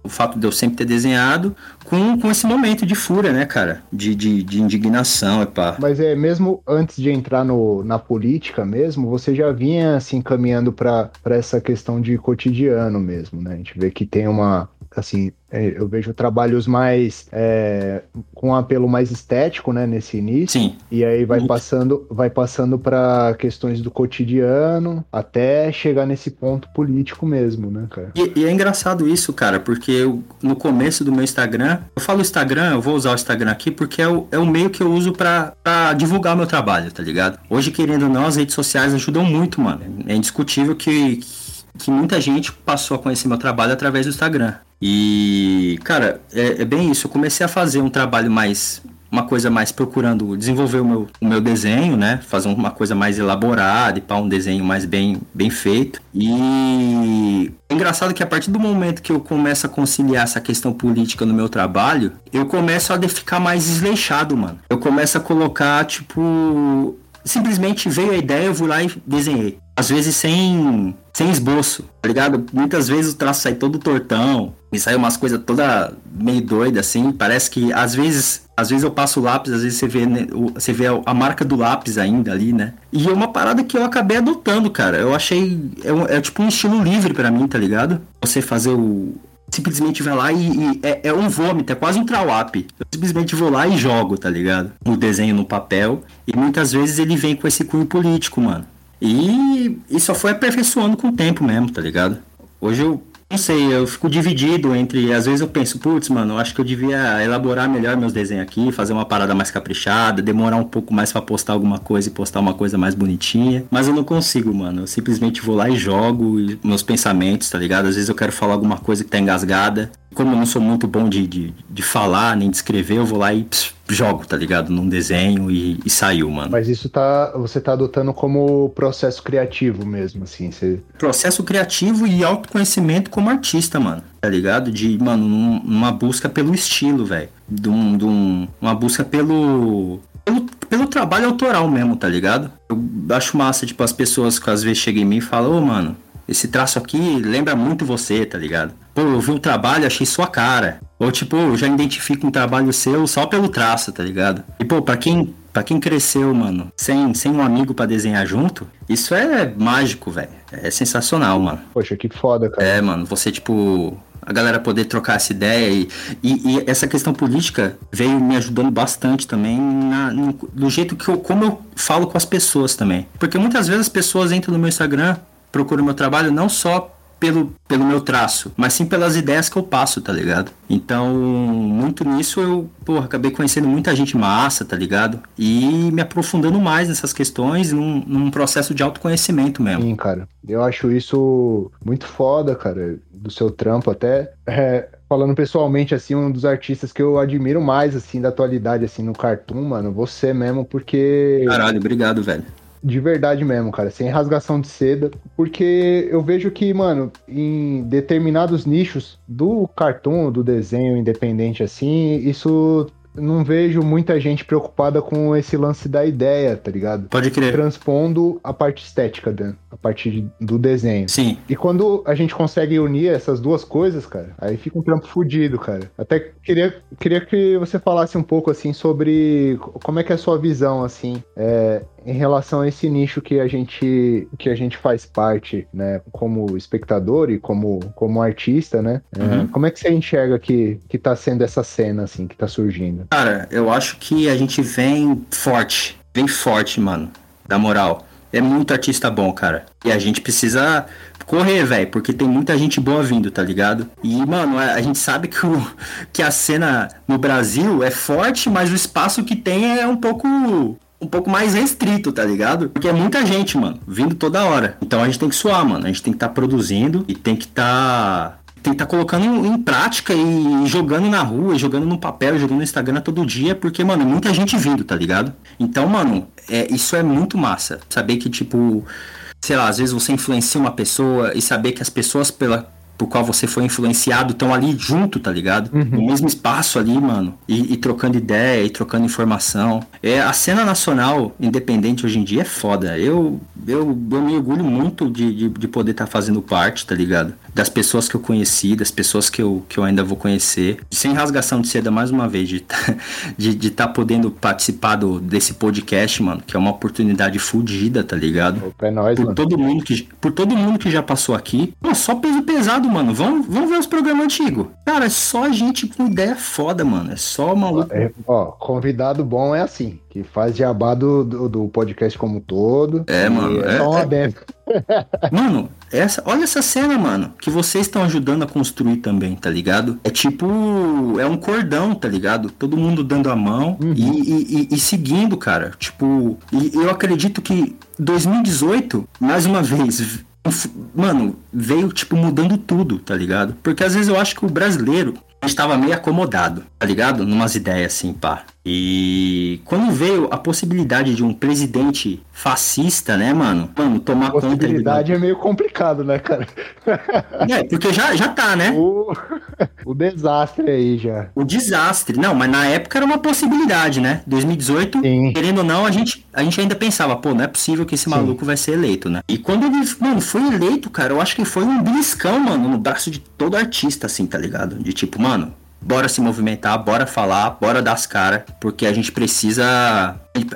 o, fato de eu sempre ter desenhado, com, com esse momento de fúria, né, cara? De, de, de indignação, pá. Mas é, mesmo antes de entrar no, na política mesmo, você já vinha, assim, caminhando para essa questão de cotidiano mesmo, né? A gente vê que tem uma, assim, é, eu vejo trabalhos mais é, com um apelo mais estético, né, nesse início. Sim. E aí vai passando, vai passando para questões do cotidiano até chegar nesse ponto político mesmo, né, cara? E, e é engraçado isso, cara, porque eu, no começo do meu Instagram, eu falo Instagram, eu vou usar o Instagram aqui porque é o, é o meio que eu uso para divulgar meu trabalho, tá ligado? Hoje, querendo ou não, as redes sociais ajudam muito, mano. É indiscutível que que muita gente passou a conhecer meu trabalho através do Instagram. E, cara, é, é, bem isso. Eu comecei a fazer um trabalho mais. Uma coisa mais procurando desenvolver o meu, o meu desenho, né? Fazer uma coisa mais elaborada e para um desenho mais bem, bem feito. E é engraçado que a partir do momento que eu começo a conciliar essa questão política no meu trabalho, eu começo a ficar mais desleixado, mano. Eu começo a colocar, tipo. Simplesmente veio a ideia, eu vou lá e desenhei às vezes sem, sem esboço, tá ligado? Muitas vezes o traço sai todo tortão, me sai umas coisas toda meio doida assim, parece que às vezes, às vezes eu passo o lápis, às vezes você vê, né, você vê a marca do lápis ainda ali, né? E é uma parada que eu acabei adotando, cara. Eu achei é, é tipo um estilo livre para mim, tá ligado? Você fazer o simplesmente vai lá e, e é, é, um vômito, é quase um trawap. Eu simplesmente vou lá e jogo, tá ligado? O desenho no papel. E muitas vezes ele vem com esse cunho político, mano. E, e só foi aperfeiçoando com o tempo mesmo, tá ligado? Hoje eu não sei, eu fico dividido entre. Às vezes eu penso, putz, mano, acho que eu devia elaborar melhor meus desenhos aqui, fazer uma parada mais caprichada, demorar um pouco mais para postar alguma coisa e postar uma coisa mais bonitinha. Mas eu não consigo, mano. Eu simplesmente vou lá e jogo meus pensamentos, tá ligado? Às vezes eu quero falar alguma coisa que tá engasgada como eu não sou muito bom de, de, de falar nem de escrever, eu vou lá e pss, jogo, tá ligado? Num desenho e, e, saiu, mano. Mas isso tá. Você tá adotando como processo criativo mesmo, assim. Você... Processo criativo e autoconhecimento como artista, mano. Tá ligado? De, mano, uma busca pelo estilo, velho. De, um, de um, uma busca pelo, pelo, pelo trabalho autoral mesmo, tá ligado? Eu acho massa, tipo, as pessoas que às vezes chegam em mim e falam, ô, oh, mano, esse traço aqui lembra muito você, tá ligado? Pô, eu vi um trabalho, achei sua cara. Ou tipo, eu já identifico um trabalho seu só pelo traço, tá ligado? E pô, pra quem, pra quem cresceu, mano, sem, sem um amigo para desenhar junto, isso é mágico, velho. É sensacional, mano. Poxa, que foda, cara. É, mano, você tipo a galera poder trocar essa ideia e, e, e, essa questão política veio me ajudando bastante também na, no, no, jeito que eu, como eu falo com as pessoas também. Porque muitas vezes as pessoas entram no meu Instagram, procuram meu trabalho não só pelo, pelo meu traço, mas sim pelas ideias que eu passo, tá ligado? Então, muito nisso eu, porra, acabei conhecendo muita gente massa, tá ligado? E me aprofundando mais nessas questões num, num processo de autoconhecimento mesmo. Sim, cara. Eu acho isso muito foda, cara, do seu trampo até. É, falando pessoalmente, assim, um dos artistas que eu admiro mais, assim, da atualidade, assim, no cartoon, mano, você mesmo, porque. Caralho, obrigado, velho. De verdade mesmo, cara, sem rasgação de seda, porque eu vejo que, mano, em determinados nichos do cartoon, do desenho independente assim, isso não vejo muita gente preocupada com esse lance da ideia, tá ligado? Pode crer. Transpondo a parte estética, Dan, a parte do desenho. Sim. E quando a gente consegue unir essas duas coisas, cara, aí fica um trampo fudido, cara. Até queria, queria que você falasse um pouco, assim, sobre como é que é a sua visão, assim, é, em relação a esse nicho que a gente que a gente faz parte, né, como espectador e como, como artista, né? É, uhum. como é que você enxerga que que tá sendo essa cena assim que tá surgindo? Cara, eu acho que a gente vem forte, vem forte, mano. Da moral. É muito artista bom, cara. E a gente precisa correr, velho, porque tem muita gente boa vindo, tá ligado? E, mano, a, gente sabe que, o, que a cena no Brasil é forte, mas o espaço que tem é um pouco um pouco mais restrito, tá ligado? Porque é muita gente, mano, vindo toda hora. Então a gente tem que suar, mano. A gente tem que estar tá produzindo e tem que estar. Tá tem que estar tá colocando em prática e jogando na rua, jogando no papel, jogando no Instagram todo dia, porque, mano, é muita gente vindo, tá ligado? Então, mano, é, isso é muito massa. Saber que, tipo, sei lá, às vezes você influencia uma pessoa e saber que as pessoas pela, por qual você foi influenciado estão ali junto, tá ligado? Uhum. No mesmo espaço ali, mano. E, e trocando ideia, e trocando informação. É, a cena nacional independente hoje em dia é foda. Eu, eu, eu me orgulho muito de, de, de poder estar fazendo parte, tá ligado? Das pessoas que eu conheci, das pessoas que eu, que eu ainda vou conhecer. Sem rasgação de seda, mais uma vez, de estar de, de tá podendo participar do, desse podcast, mano, que é uma oportunidade fodida, tá ligado? Opa, é nóis, por mano. todo mundo que por todo mundo que já passou aqui. Pô, só peso pesado, mano. Vamos, vamos ver os programas antigos. Cara, é só gente com ideia foda, mano. É só maluco. É, ó, convidado bom é assim, que faz jabá do, do, do podcast como um todo. É, mano, É é- só uma é-. Mano, essa, olha essa cena, mano, que vocês estão ajudando a construir também, tá ligado? É tipo, é um cordão, tá ligado? Todo mundo dando a mão Uhum. e, e- e- e seguindo, cara. Tipo, e eu acredito que 2018, mais uma vez, mano, veio, tipo, mudando tudo, tá ligado? Porque às vezes eu acho que o brasileiro estava meio acomodado, tá ligado? Numas ideias assim, pá. E quando veio a possibilidade de um presidente fascista, né, mano? Mano, tomar conta. Possibilidade é meio complicado, né, cara? É, porque já, já tá, né? O, o desastre aí já. O desastre. Não, mas na época era uma possibilidade, né? 2018, Sim. querendo ou não, a gente, a gente ainda pensava, pô, não é possível que esse Sim. maluco vai ser eleito, né? E quando ele, mano, foi eleito, cara, eu acho que foi um beliscão, mano, no braço de todo artista, assim, tá ligado? De tipo, mano, bora se movimentar, bora falar, bora dar as caras, porque a gente precisa.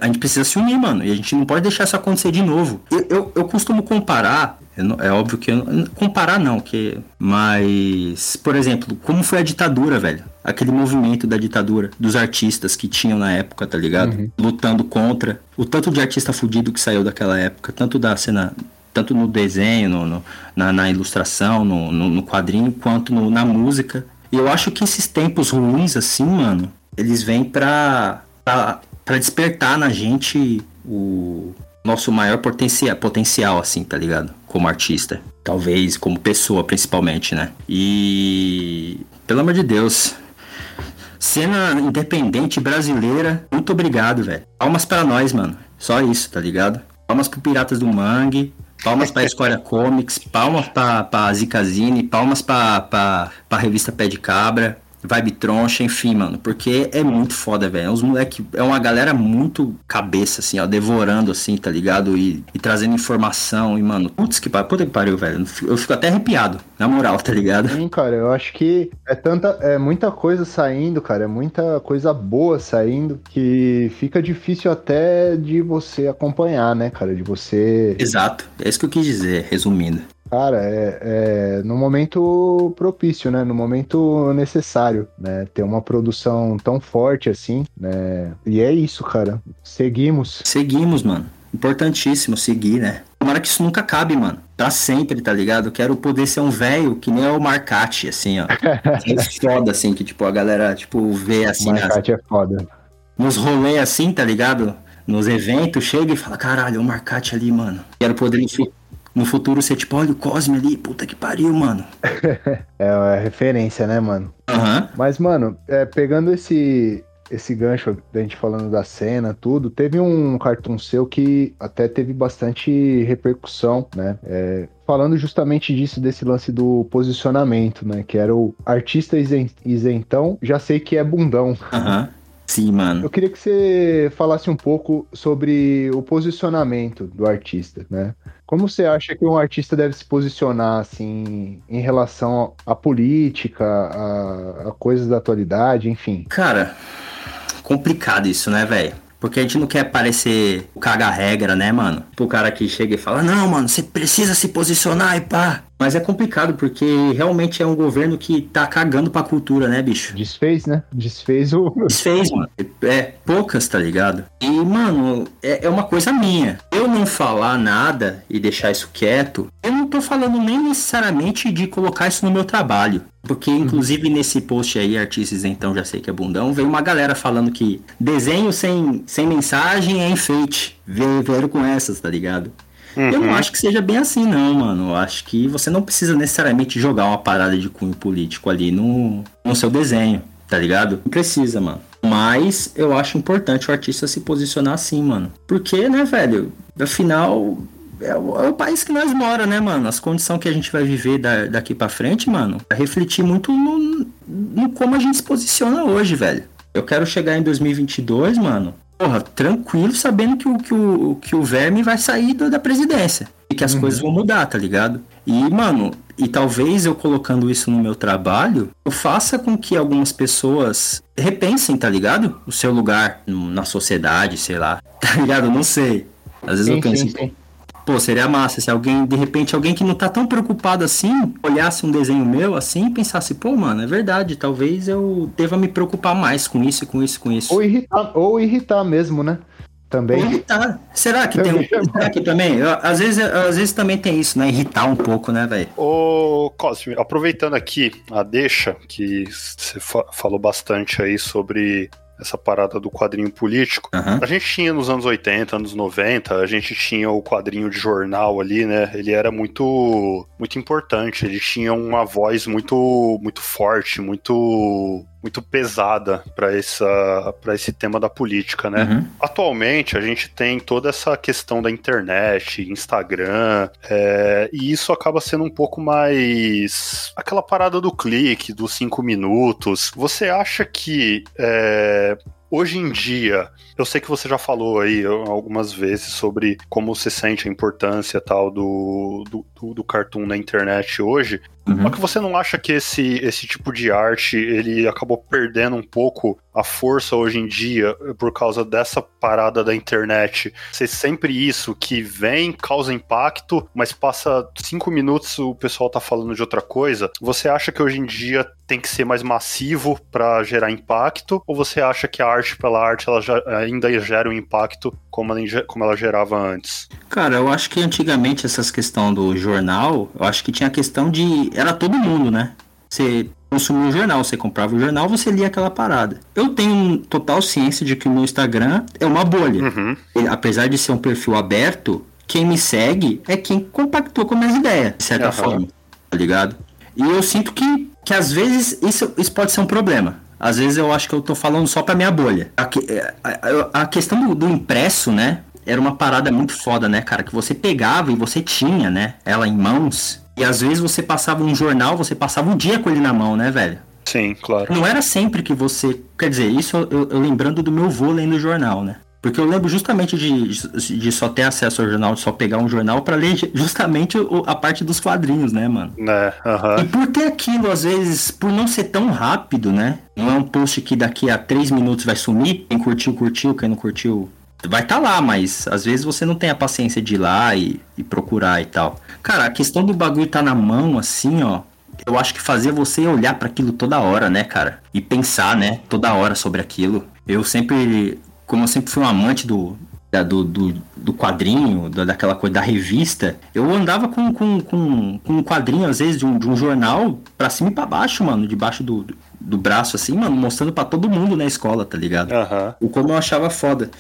A gente precisa se unir, mano. E a gente não pode deixar isso acontecer de novo. Eu, eu, eu costumo comparar. não- é óbvio que eu não, comparar não, que mas por exemplo, como foi a ditadura, velho? Aquele movimento da ditadura dos artistas que tinham na época, tá ligado? Lutando contra o tanto de artista fudido que saiu daquela época, tanto da cena tanto no desenho, no, no- na, na ilustração, no, no, quadrinho, quanto na música. E eu acho que esses tempos ruins, assim, mano, eles vêm pra, pra, pra despertar na gente o nosso maior potencial, potencial, assim, tá ligado? Como artista. Talvez como pessoa, principalmente, né? E. Pelo amor de Deus. Cena independente brasileira, muito obrigado, velho. Palmas pra nós, mano. Só isso, tá ligado? Palmas pro Piratas do Mangue. Palmas pra Escória Comics, palmas pra, pra Zicazine, palmas pra, pra revista Pé de Cabra, Vibe Troncha, enfim, mano. Porque é muito foda, velho. Os moleque, é uma galera muito cabeça, assim, ó, devorando, assim, tá ligado? E, e trazendo informação, e, mano, putz que pariu, puta que pariu, velho. Eu fico até arrepiado, na moral, tá ligado? Sim, cara, eu acho que é tanta, é muita coisa saindo, cara, é muita coisa boa saindo que fica difícil até de você acompanhar, né, cara, de você, Exato, é isso que eu quis dizer, resumindo. Cara, é, é no momento propício, né, no momento necessário, né, ter uma produção tão forte assim, né, e é isso, cara, seguimos. Seguimos, mano. Importantíssimo seguir, né? Tomara que isso nunca acabe, mano. Pra sempre, tá ligado? Quero poder ser um velho que nem é o Marcati, assim, ó. É foda, assim, que, tipo, a galera, tipo, vê, assim, nas- Marcate é foda. nos rolês, assim, tá ligado? Nos eventos, chega e fala, caralho, é o Marcati ali, mano. Quero poder, no fu- no futuro, ser, tipo, olha o Cosme ali, puta que pariu, mano. É referência, né, mano? Aham. Mas, mano, é, pegando esse, esse gancho da gente falando da cena, tudo, teve um cartoon seu que até teve bastante repercussão, né? É, falando justamente disso, desse lance do posicionamento, né? Que era o artista isen- isentão, já sei que é bundão. Aham. Sim, mano. Eu queria que você falasse um pouco sobre o posicionamento do artista, né? Como você acha que um artista deve se posicionar, assim, em relação à política, a, a coisas da atualidade, enfim? Cara, complicado isso, né, velho? Porque a gente não quer parecer o caga-regra, né, mano? Tipo, o cara que chega e fala, não, mano, você precisa se posicionar e pá. Mas é complicado, porque realmente é um governo que tá cagando pra cultura, né, bicho? Desfez, né? Desfez o. Desfez, mano. É poucas, tá ligado? E, mano, é, é uma coisa minha. Eu não falar nada e deixar isso quieto, eu não tô falando nem necessariamente de colocar isso no meu trabalho. Porque, inclusive, nesse post aí, artistas então já sei que é bundão, veio uma galera falando que desenho sem, sem mensagem é enfeite. Veio com essas, tá ligado? Eu não acho que seja bem assim, não, mano. Eu acho que você não precisa necessariamente jogar uma parada de cunho político ali no, no seu desenho, tá ligado? Não precisa, mano. Mas eu acho importante o artista se posicionar assim, mano. Porque, né, velho? Afinal, é o, é o país que nós mora, né, mano? As condições que a gente vai viver da, daqui para frente, mano, vai refletir muito no, no como a gente se posiciona hoje, velho. Eu quero chegar em 2022, mano, porra, tranquilo, sabendo que o, que o, que o verme vai sair da presidência. E que as uhum. coisas vão mudar, tá ligado? E, mano, e talvez eu colocando isso no meu trabalho, eu faça com que algumas pessoas repensem, tá ligado? O seu lugar na sociedade, sei lá. Tá ligado? Não sei. Às vezes sim, eu penso, sim, sim. Pô, seria massa se alguém, de repente, alguém que não tá tão preocupado assim, olhasse um desenho meu assim e pensasse, pô, mano, é verdade, talvez eu deva me preocupar mais com isso, com isso, com isso. Ou irritar, ou irritar mesmo, né? também. Irritar. Será que tem um... Será que também? Às, vezes, às vezes também tem isso, né? Irritar um pouco, né, velho? Ô, Cosme, aproveitando aqui a deixa, que você fa falou bastante aí sobre essa parada do quadrinho político. Uhum. A gente tinha nos anos 80, anos 90, a gente tinha o quadrinho de jornal ali, né? Ele era muito muito importante, ele tinha uma voz muito muito forte, muito muito pesada para essa para esse tema da política, né? Uhum. Atualmente a gente tem toda essa questão da internet, Instagram, é, e isso acaba sendo um pouco mais aquela parada do clique, dos cinco minutos. Você acha que é, hoje em dia, eu sei que você já falou aí algumas vezes sobre como você sente a importância tal do, do, do, do cartoon na internet hoje, Uhum. Só que você não acha que esse, esse tipo de arte ele acabou perdendo um pouco a força hoje em dia por causa dessa parada da internet? Ser sempre isso que vem, causa impacto, mas passa cinco minutos o pessoal tá falando de outra coisa. Você acha que hoje em dia tem que ser mais massivo para gerar impacto? Ou você acha que a arte pela arte ela já, ainda gera um impacto como ela, como ela gerava antes? Cara, eu acho que antigamente essas questões do jornal, eu acho que tinha a questão de. Era todo mundo, né? Você consumia o jornal, você comprava o jornal, você lia aquela parada. Eu tenho total ciência de que o meu Instagram é uma bolha. Uhum. apesar de ser um perfil aberto, quem me segue é quem compactou com minhas ideias, de certa uhum. forma. Tá ligado? E eu sinto que, que às vezes isso, isso pode ser um problema. Às vezes eu acho que eu tô falando só pra minha bolha. A, a, a questão do, do, impresso, né? Era uma parada muito foda, né, cara? Que você pegava e você tinha, né? Ela em mãos. E às vezes você passava um jornal, você passava um dia com ele na mão, né, velho? Sim, claro. Não era sempre que você. Quer dizer, isso eu, eu lembrando do meu vô lendo jornal, né? Porque eu lembro justamente de, de só ter acesso ao jornal, de só pegar um jornal para ler justamente a parte dos quadrinhos, né, mano? É, uh -huh. E por ter aquilo, às vezes, por não ser tão rápido, né? Não é um post que daqui a três minutos vai sumir. Quem curtiu, curtiu. Quem não curtiu, vai estar tá lá, mas às vezes você não tem a paciência de ir lá e, e procurar e tal. Cara, a questão do bagulho tá na mão, assim, ó. Eu acho que fazer você olhar para aquilo toda hora, né, cara? E pensar, né, toda hora sobre aquilo. Eu sempre como eu sempre fui um amante do, da, do, do, do, quadrinho, da, daquela coisa da revista, eu andava com, com, com, com um quadrinho, às vezes, de um, de um jornal pra cima e pra baixo, mano, debaixo do, do braço, assim, mano, mostrando para todo mundo na escola, tá ligado? Uhum. O como eu achava foda.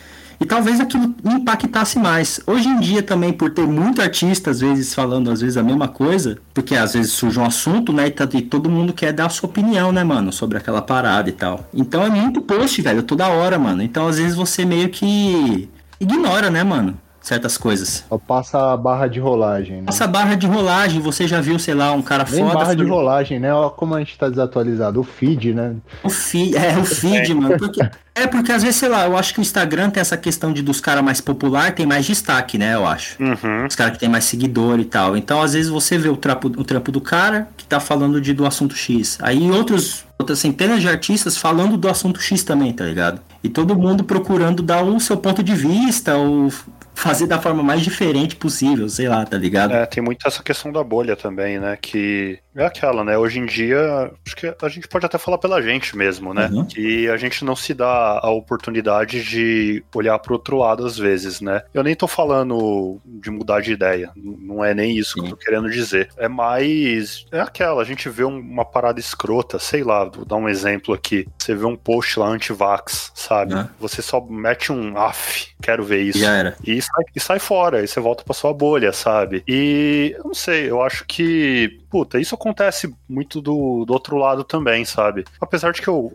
E talvez aquilo impactasse mais. Hoje em dia também, por ter muito artista, às vezes, falando às vezes a mesma coisa, porque às vezes surge um assunto, né, e todo mundo quer dar a sua opinião, né, mano, sobre aquela parada e tal. Então é muito post, velho, toda hora, mano. Então às vezes você meio que ignora, né, mano? Certas coisas. Só passa a barra de rolagem, né? Passa a barra de rolagem, você já viu, sei lá, um cara Nem foda. barra foi... de rolagem, né? Olha como a gente tá desatualizado. O feed, né? O feed, é, o feed, mano. Porque, é porque às vezes, sei lá, eu acho que o Instagram tem essa questão de dos caras mais popular tem mais destaque, né? Eu acho. Uhum. Os caras que tem mais seguidor e tal. Então, às vezes, você vê o trampo, o trampo do cara que tá falando de, do assunto X. Aí outros, outras centenas de artistas falando do assunto X também, tá ligado? E todo mundo procurando dar o seu ponto de vista, ou fazer da forma mais diferente possível, sei lá, tá ligado? É, tem muito essa questão da bolha também, né? Que é aquela, né? Hoje em dia, acho que a gente pode até falar pela gente mesmo, né? Uhum. Que a gente não se dá a oportunidade de olhar pro outro lado às vezes, né? Eu nem tô falando de mudar de ideia, não é nem isso Sim. que eu tô querendo dizer. É mais. É aquela, a gente vê uma parada escrota, sei lá, vou dar um exemplo aqui. Você vê um post lá anti-vax, sabe? Uhum. Você só mete um af, quero ver isso. Já era. E sai, e sai fora, e você volta pra sua bolha, sabe? E eu não sei, eu acho que puta, isso acontece muito do, do outro lado também, sabe? Apesar de que eu,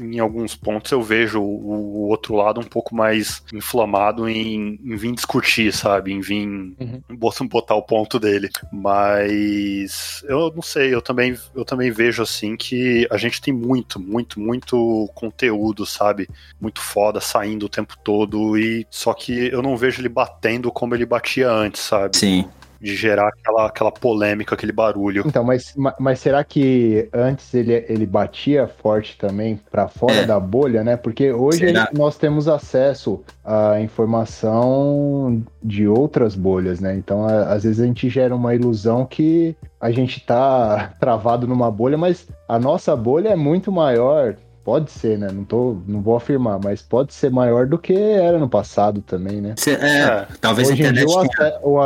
em alguns pontos, eu vejo o, o outro lado um pouco mais inflamado em, em vir discutir, sabe? Em vir uhum. botar o ponto dele. Mas eu não sei, eu também, eu também vejo assim que a gente tem muito, muito, muito conteúdo, sabe? Muito foda saindo o tempo todo e só que eu não vejo ele batendo como ele batia antes, sabe? Sim de gerar aquela, aquela polêmica, aquele barulho. Então, mas, mas será que antes ele, ele batia forte também para fora é. da bolha, né? Porque hoje nós temos acesso à informação de outras bolhas, né? Então, a, às vezes a gente gera uma ilusão que a gente tá travado numa bolha, mas a nossa bolha é muito maior Pode ser, né? Não, tô, não vou afirmar, mas pode ser maior do que era no passado também, né? É, é, talvez Hoje a internet. Em dia, o,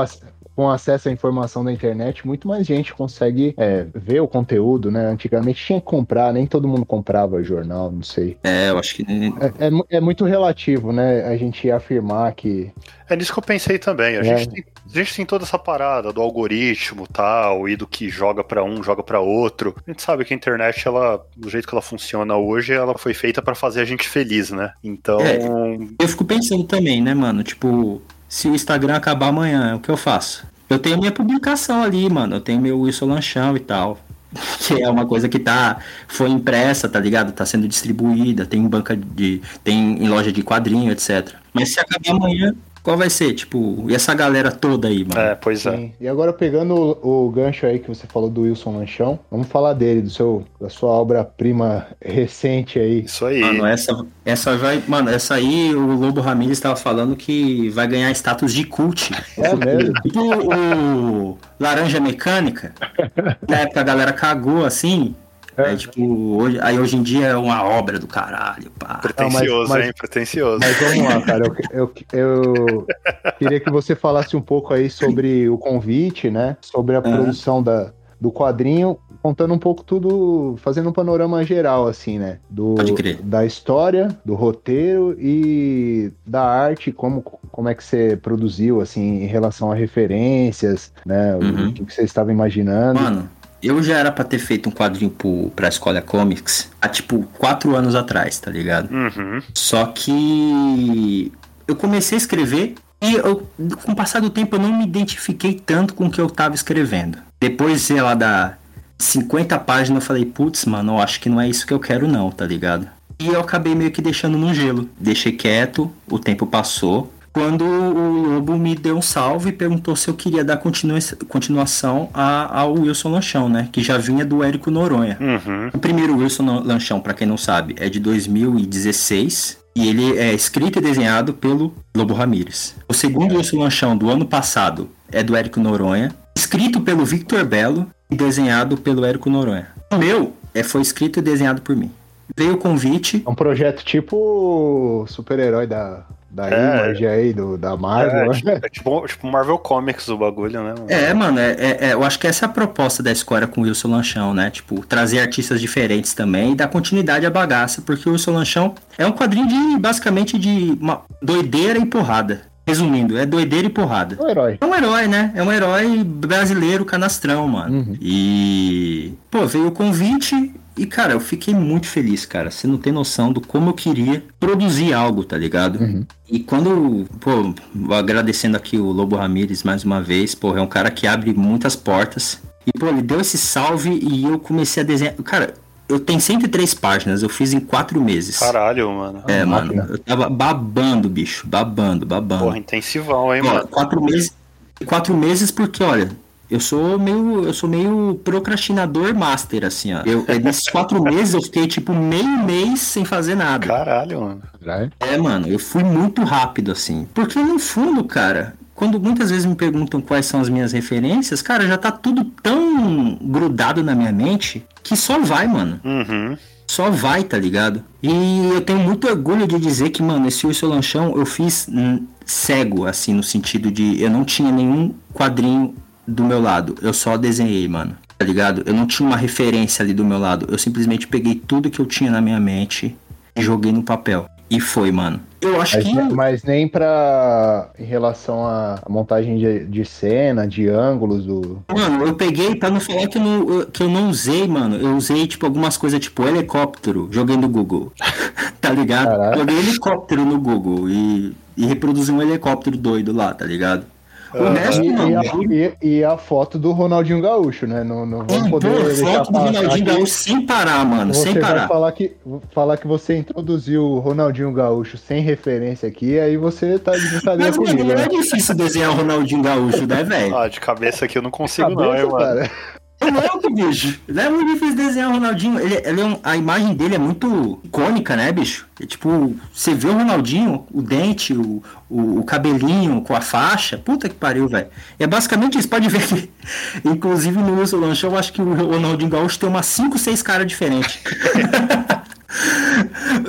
com acesso à informação da internet, muito mais gente consegue é, ver o conteúdo, né? Antigamente tinha que comprar, nem todo mundo comprava jornal, não sei. É, eu acho que. É, é, é muito relativo, né? A gente afirmar que. É nisso que eu pensei também. A, é. gente, tem, a gente tem toda essa parada do algoritmo tal, e do que joga para um, joga para outro. A gente sabe que a internet, ela, do jeito que ela funciona hoje, ela foi feita para fazer a gente feliz, né? Então. É, eu fico pensando também, né, mano? Tipo, se o Instagram acabar amanhã, o que eu faço? Eu tenho minha publicação ali, mano. Eu tenho meu Wilson Lanchão e tal. Que é uma coisa que tá. Foi impressa, tá ligado? Tá sendo distribuída, tem banca de. tem em loja de quadrinho, etc. Mas se acabar amanhã, qual vai ser, tipo, e essa galera toda aí, mano? É, pois é. Sim. E agora pegando o, o, gancho aí que você falou do Wilson Lanchão, vamos falar dele, do seu, da sua obra-prima recente aí. Isso aí. Mano, essa, essa vai, mano, essa aí o Lobo Ramirez estava falando que vai ganhar status de cult. É mesmo? Tipo o Laranja Mecânica, na época a galera cagou assim, é. Aí, tipo, hoje, aí hoje em dia é uma obra do caralho, pá. Pretencioso, mas, mas, hein? Pretencioso. Mas vamos lá, cara. Eu, eu, eu, queria que você falasse um pouco aí sobre o convite, né? Sobre a uhum. produção da, do quadrinho, contando um pouco tudo, fazendo um panorama geral, assim, né? Do, Pode crer. Da história, do roteiro e da arte, como, como é que você produziu, assim, em relação a referências, né? Uhum. O que você estava imaginando. Mano, eu já era pra ter feito um quadrinho pro, pra Escola Comics há tipo quatro anos atrás, tá ligado? Uhum. Só que eu comecei a escrever e eu, com o passar do tempo eu não me identifiquei tanto com o que eu tava escrevendo. Depois, sei lá, da 50 páginas eu falei, putz, mano, eu acho que não é isso que eu quero não, tá ligado? E eu acabei meio que deixando no gelo. Deixei quieto, o tempo passou quando o Lobo me deu um salve e perguntou se eu queria dar continua continuação a, ao Wilson Lanchão, né? Que já vinha do Érico Noronha. Uhum. O primeiro Wilson Lanchão, para quem não sabe, é de 2016 e ele é escrito e desenhado pelo Lobo Ramírez. O segundo Wilson Lanchão do ano passado é do Érico Noronha, escrito pelo Victor Belo e desenhado pelo Érico Noronha. O meu é, foi escrito e desenhado por mim. Veio o convite. É um projeto tipo super-herói da da é, Image aí, do, da Marvel. É, é tipo, tipo Marvel Comics o bagulho, né? É, mano, é, é, é, eu acho que essa é a proposta da Escória com o Wilson Lanchão, né? Tipo, trazer artistas diferentes também e dar continuidade à bagaça, porque o Wilson Lanchão é um quadrinho de, basicamente, de uma doideira e porrada. Resumindo, é doideira e porrada. É um herói. É um herói, né? É um herói brasileiro canastrão, mano. Uhum. E. Pô, veio o convite e, cara, eu fiquei muito feliz, cara. Você não tem noção do como eu queria produzir algo, tá ligado? Uhum. E quando, pô, agradecendo aqui o Lobo Ramires mais uma vez, pô, é um cara que abre muitas portas. E, pô, ele deu esse salve e eu comecei a desenhar. Cara, eu tenho 103 páginas, eu fiz em 4 meses. Caralho, mano. É, mano, eu tava babando, bicho, babando, babando. Porra, intensivão, hein, mano. 4 meses. 4 meses porque, olha, eu sou meio, eu sou meio procrastinador master, assim, ó. Eu, nesses quatro meses eu fiquei, tipo, meio mês sem fazer nada. Caralho, mano. É, mano, eu fui muito rápido, assim. Porque no fundo, cara, quando muitas vezes me perguntam quais são as minhas referências, cara, já tá tudo tão grudado na minha mente que só vai, mano. Uhum. Só vai, tá ligado? E eu tenho muito orgulho de dizer que, mano, esse Urso Lanchão eu fiz cego, assim, no sentido de eu não tinha nenhum quadrinho do meu lado. Eu só desenhei, mano. Tá ligado? Eu não tinha uma referência ali do meu lado. Eu simplesmente peguei tudo que eu tinha na minha mente e joguei no papel. E foi, mano. Eu acho Mas, que. mas nem pra. em relação à montagem de, de cena, de ângulos do. Mano, eu peguei, pra não falar que eu não, que eu não usei, mano. Eu usei, tipo, algumas coisas, tipo, helicóptero. Joguei no Google. tá ligado? Caraca. Joguei helicóptero no Google e, e reproduzi um helicóptero doido lá, tá ligado? O resto, E, e a, e- e a foto do Ronaldinho Gaúcho, né? Não, não vamos Pô, poder deixar foto do Ronaldinho que Gaúcho sem parar, mano. Você sem vai parar. falar que, falar que você introduziu o Ronaldinho Gaúcho sem referência aqui, aí você tá de brincadeira Mas, mano, comigo, não né? é difícil desenhar o Ronaldinho Gaúcho, né, velho? Ah, de cabeça aqui eu não consigo, não, Cabeça, hein, mano. cara. É o bicho. Não é muito difícil desenhar o Ronaldinho. Ele, ele é um- a imagem dele é muito icônica, né, bicho? É tipo, você vê o Ronaldinho, o dente, o, o, o cabelinho com a faixa. Puta que pariu, velho. É basicamente isso. Pode ver que, inclusive no Wilson Lanchão, eu acho que o Ronaldinho Gaúcho tem umas 5, 6 caras diferentes.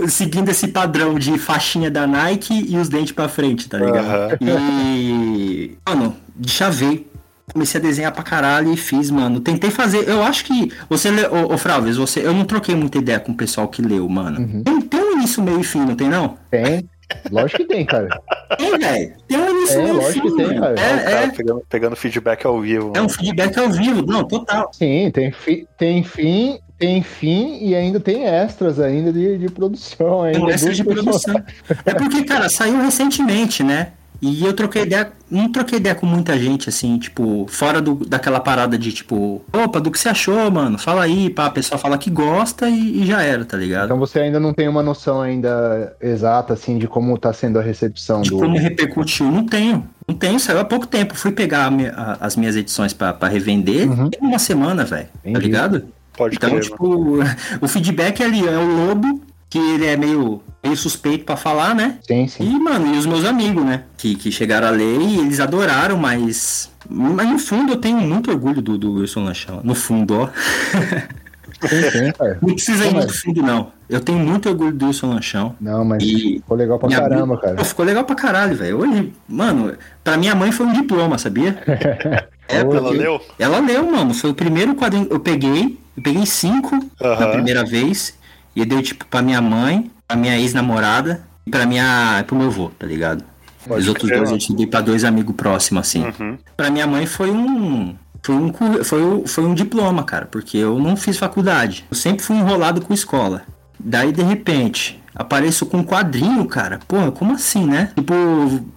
Seguindo esse padrão de faixinha da Nike e os dentes pra frente, tá ligado? Aham. E. Mano, chavei. Comecei a desenhar pra caralho e fiz, mano. Tentei fazer. Eu acho que. Você lê. Ô, ô Fralves, você. Eu não troquei muita ideia com o pessoal que leu, mano. Uhum. Tem, tem um início meio e fim, não tem não? Tem. Lógico que tem, cara. Tem, velho. Tem um início É, meio e lógico fim. que tem, mano. cara. O É, cara é. pegando, pegando feedback ao vivo. É um feedback ao vivo. Não, total. Sim, tem, fi, tem fim, tem fim e ainda tem extras ainda de, de produção. Ainda, Tem extra dos de produção. É porque, cara, saiu recentemente, né? E eu troquei ideia, não troquei ideia com muita gente, assim, tipo, fora do, daquela parada de, tipo, opa, do que você achou, mano? Fala aí, pá, a pessoa fala que gosta e, e já era, tá ligado? Então você ainda não tem uma noção ainda exata, assim, de como tá sendo a recepção de do... como repercutiu, não tenho. Não tenho, saiu há pouco tempo. Fui pegar a minha- a- as minhas edições pra, pra revender Uhum. tem uma semana, velho. Tá ligado? Pode Então, crer, tipo, o feedback ali é o Lobo, que ele é meio, meio suspeito pra falar, né? Sim, sim. E, mano, e os meus amigos, né? Que, que chegaram a ler e eles adoraram, mas. Mas no fundo eu tenho muito orgulho do, do Wilson Lanchão. No fundo, ó. Sim, sim, cara. Não precisa ir muito fundo, não. Eu tenho muito orgulho do Wilson Lanchão. Não, mas E ficou legal pra minha caramba, mãe- cara. Pô, ficou legal pra caralho, velho. Hoje, mano, pra minha mãe foi um diploma, sabia? É, Ela leu? Ela leu, mano. Foi o primeiro quadrinho. Eu peguei, eu peguei cinco na primeira vez. E eu dei, tipo, pra minha mãe, pra minha ex-namorada e pra minha. pro meu avô, tá ligado? Pode Os outros dois eu te dei pra dois amigos próximos, assim. Uhum. Pra minha mãe foi um. Foi um, foi, foi um diploma, cara, porque eu não fiz faculdade. Eu sempre fui enrolado com escola. Daí, de repente, apareço com um quadrinho, cara. Porra, como assim, né? Tipo,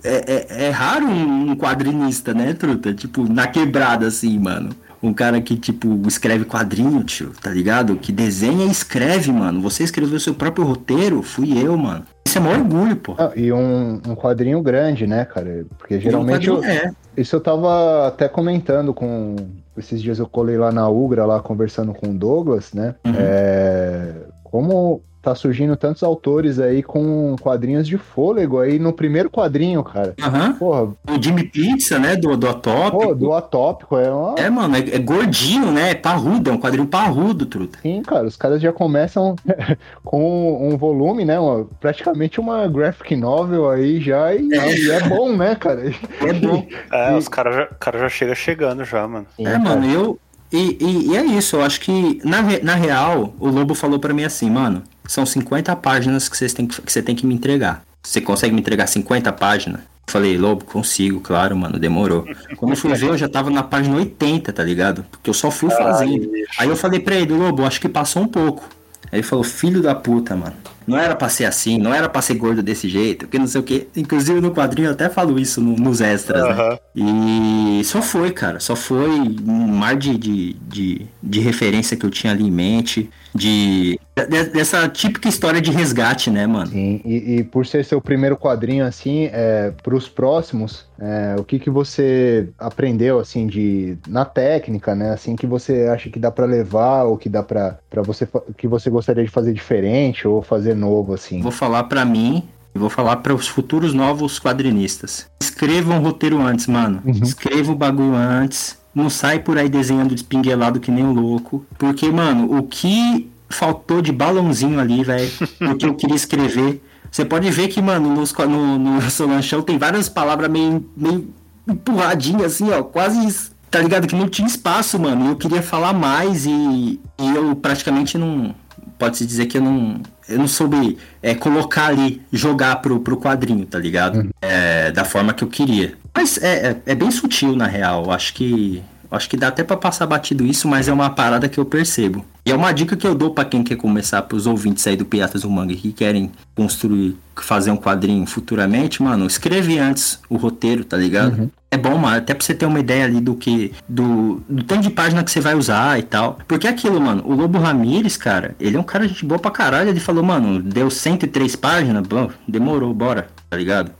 é, é, é raro um quadrinista, né, truta? Tipo, na quebrada, assim, mano. Um cara que, tipo, escreve quadrinho, tio, tá ligado? Que desenha e escreve, mano. Você escreveu seu próprio roteiro? Fui eu, mano. Isso é maior orgulho, pô. Ah, e um, um quadrinho grande, né, cara? Porque geralmente eu, É. Isso eu tava até comentando com. Esses dias eu colei lá na Ugra, lá conversando com o Douglas, né? Uhum. É, como tá surgindo tantos autores aí com quadrinhos de fôlego aí no primeiro quadrinho, cara. Aham. Porra, O Jimmy Pizza, né? Do, do Atop. pô, do atópico é uma. É, mano, é, é gordinho, né? É parrudo, é um quadrinho parrudo, truta. Sim, cara, os caras já começam com um volume, né? Uma, praticamente uma graphic novel aí já, e é, e é bom, né, cara? É bom. É, E- os caras já, cara já chega chegando já, mano. Sim, é, cara. mano, eu. E, e- e é isso, eu acho que, na, na real, o Lobo falou pra mim assim, mano, são 50 páginas que, vocês têm que, que você tem que me entregar. Você consegue me entregar 50 páginas? Falei, Lobo, consigo, claro, mano, demorou. Quando eu fui ver, eu já tava na página 80, tá ligado? Porque eu só fui fazendo. Aí eu falei pra ele, Lobo, acho que passou um pouco. Aí ele falou, filho da puta, mano. Não era pra ser assim, não era pra ser gordo desse jeito, que não sei o que. Inclusive no quadrinho eu até falo isso no- nos extras, né? Aham. E só foi, cara. Só foi um mar de, de, de, de referência que eu tinha ali em mente. De, de- dessa típica história de resgate, né, mano? Sim, e, e por ser seu primeiro quadrinho, assim, é, para os próximos, é, o que que você aprendeu, assim, de na técnica, né? Assim, que você acha que dá pra levar ou que dá pra para você que você gostaria de fazer diferente ou fazer novo, assim? Vou falar pra mim e vou falar para os futuros novos quadrinistas. Escreva um roteiro antes, mano. Uhum. Escreva o bagulho antes. Não sai por aí desenhando despinguelado que nem um louco. Porque, mano, o que faltou de balãozinho ali, velho, o que eu queria escrever. Você pode ver que, mano, nos, no, no Solanchão tem várias palavras meio, meio empurradinhas, assim, ó, quase. Tá ligado? Que não tinha espaço, mano. E eu queria falar mais e, e eu praticamente não. pode-se dizer que eu não, eu não soube é, colocar ali, jogar pro, pro quadrinho, tá ligado? Uhum. É, da forma que eu queria. Mas é, é, é bem sutil, na real. Acho que Acho que dá até para passar batido isso, mas é uma parada que eu percebo. E é uma dica que eu dou para quem quer começar, pros ouvintes aí do Piratas do Manga que querem construir, fazer um quadrinho futuramente, mano, escreve antes o roteiro, tá ligado? Uhum. É bom, mano, até pra você ter uma ideia ali do que. Do, do tanto de página que você vai usar e tal. Porque é aquilo, mano, o Lobo Ramires, cara, ele é um cara de boa pra caralho. Ele falou, mano, deu 103 páginas, bom, demorou, bora, tá ligado?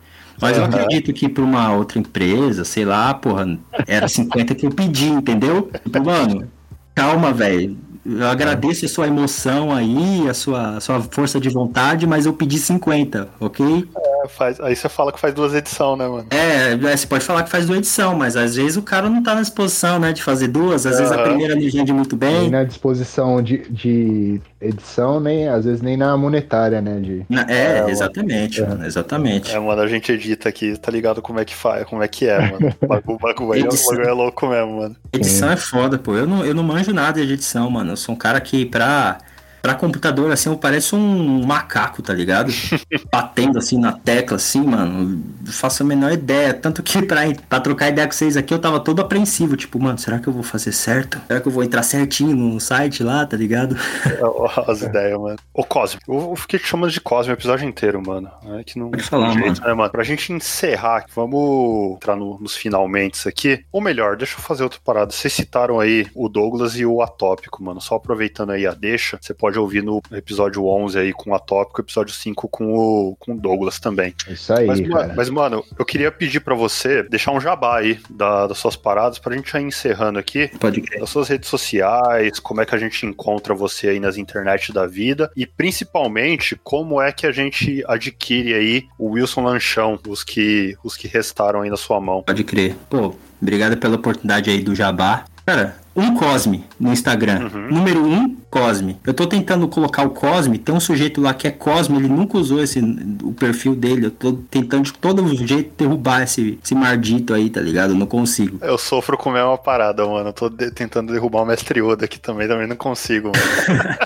Mas eu Aham. acredito que pra uma outra empresa, sei lá, porra, era 50 que eu pedi, entendeu? Tipo, mano, calma, velho. Eu agradeço a sua emoção aí, a sua, a sua força de vontade, mas eu pedi 50, ok? É, faz- aí você fala que faz duas edições, né, mano? É, é, você pode falar que faz duas edição, mas às vezes o cara não tá na disposição, né, de fazer duas. Às vezes a primeira ele vende muito bem. na disposição de, de edição, nem às vezes nem na monetária, né? De... Na- é, É, exatamente, é. mano, exatamente. É, mano, a gente edita aqui, tá ligado como é que faz, como é que é, mano. O bagulho, bagulho aí é- o Edição. bagulho é louco mesmo, mano. Edição é foda, pô. Eu não, eu não manjo nada de edição, mano. Eu sou um cara que, pra, pra computador, assim, eu pareço um macaco, tá ligado? Batendo, assim, na tecla, assim, mano. Não faço a menor ideia. Tanto que pra, pra trocar ideia com vocês aqui, eu tava todo apreensivo. Tipo, mano, será que eu vou fazer certo? Será que eu vou entrar certinho no site lá, tá ligado? As ideias, mano. Ô, Cosme, eu fiquei te chamando de Cosme o episódio inteiro, mano. É que não Pode falar, jeito, né, mano? Pra gente encerrar, vamos entrar no- nos finalmente aqui. Ou melhor, deixa eu fazer outra parada. Vocês citaram aí o Douglas e o Atópico, mano. Só aproveitando aí a deixa, você pode ouvir no episódio 11 aí com o Atópico, episódio 5 com o, com o Douglas também. Isso aí, Mas, cara. mano, mas, mano, eu queria pedir pra você deixar um jabá aí da- das suas paradas pra gente ir encerrando aqui Pode crer. das suas redes sociais, como é que a gente encontra você aí nas internet da vida e principalmente como é que a gente adquire aí o Wilson Lanchão, os que os que restaram aí na sua mão. Pode crer. Pô, obrigado pela oportunidade aí do Jabá. Cara, um Cosme no Instagram. Uhum. Número um, Cosme. Eu tô tentando colocar o Cosme, tem um sujeito lá que é Cosme, ele nunca usou esse, o perfil dele. Eu tô tentando de todo jeito derrubar esse, esse mardito aí, tá ligado? Eu não consigo. Eu sofro com a mesma parada, mano. Eu tô de- tentando derrubar o Mestre Yoda aqui também, também não consigo, mano.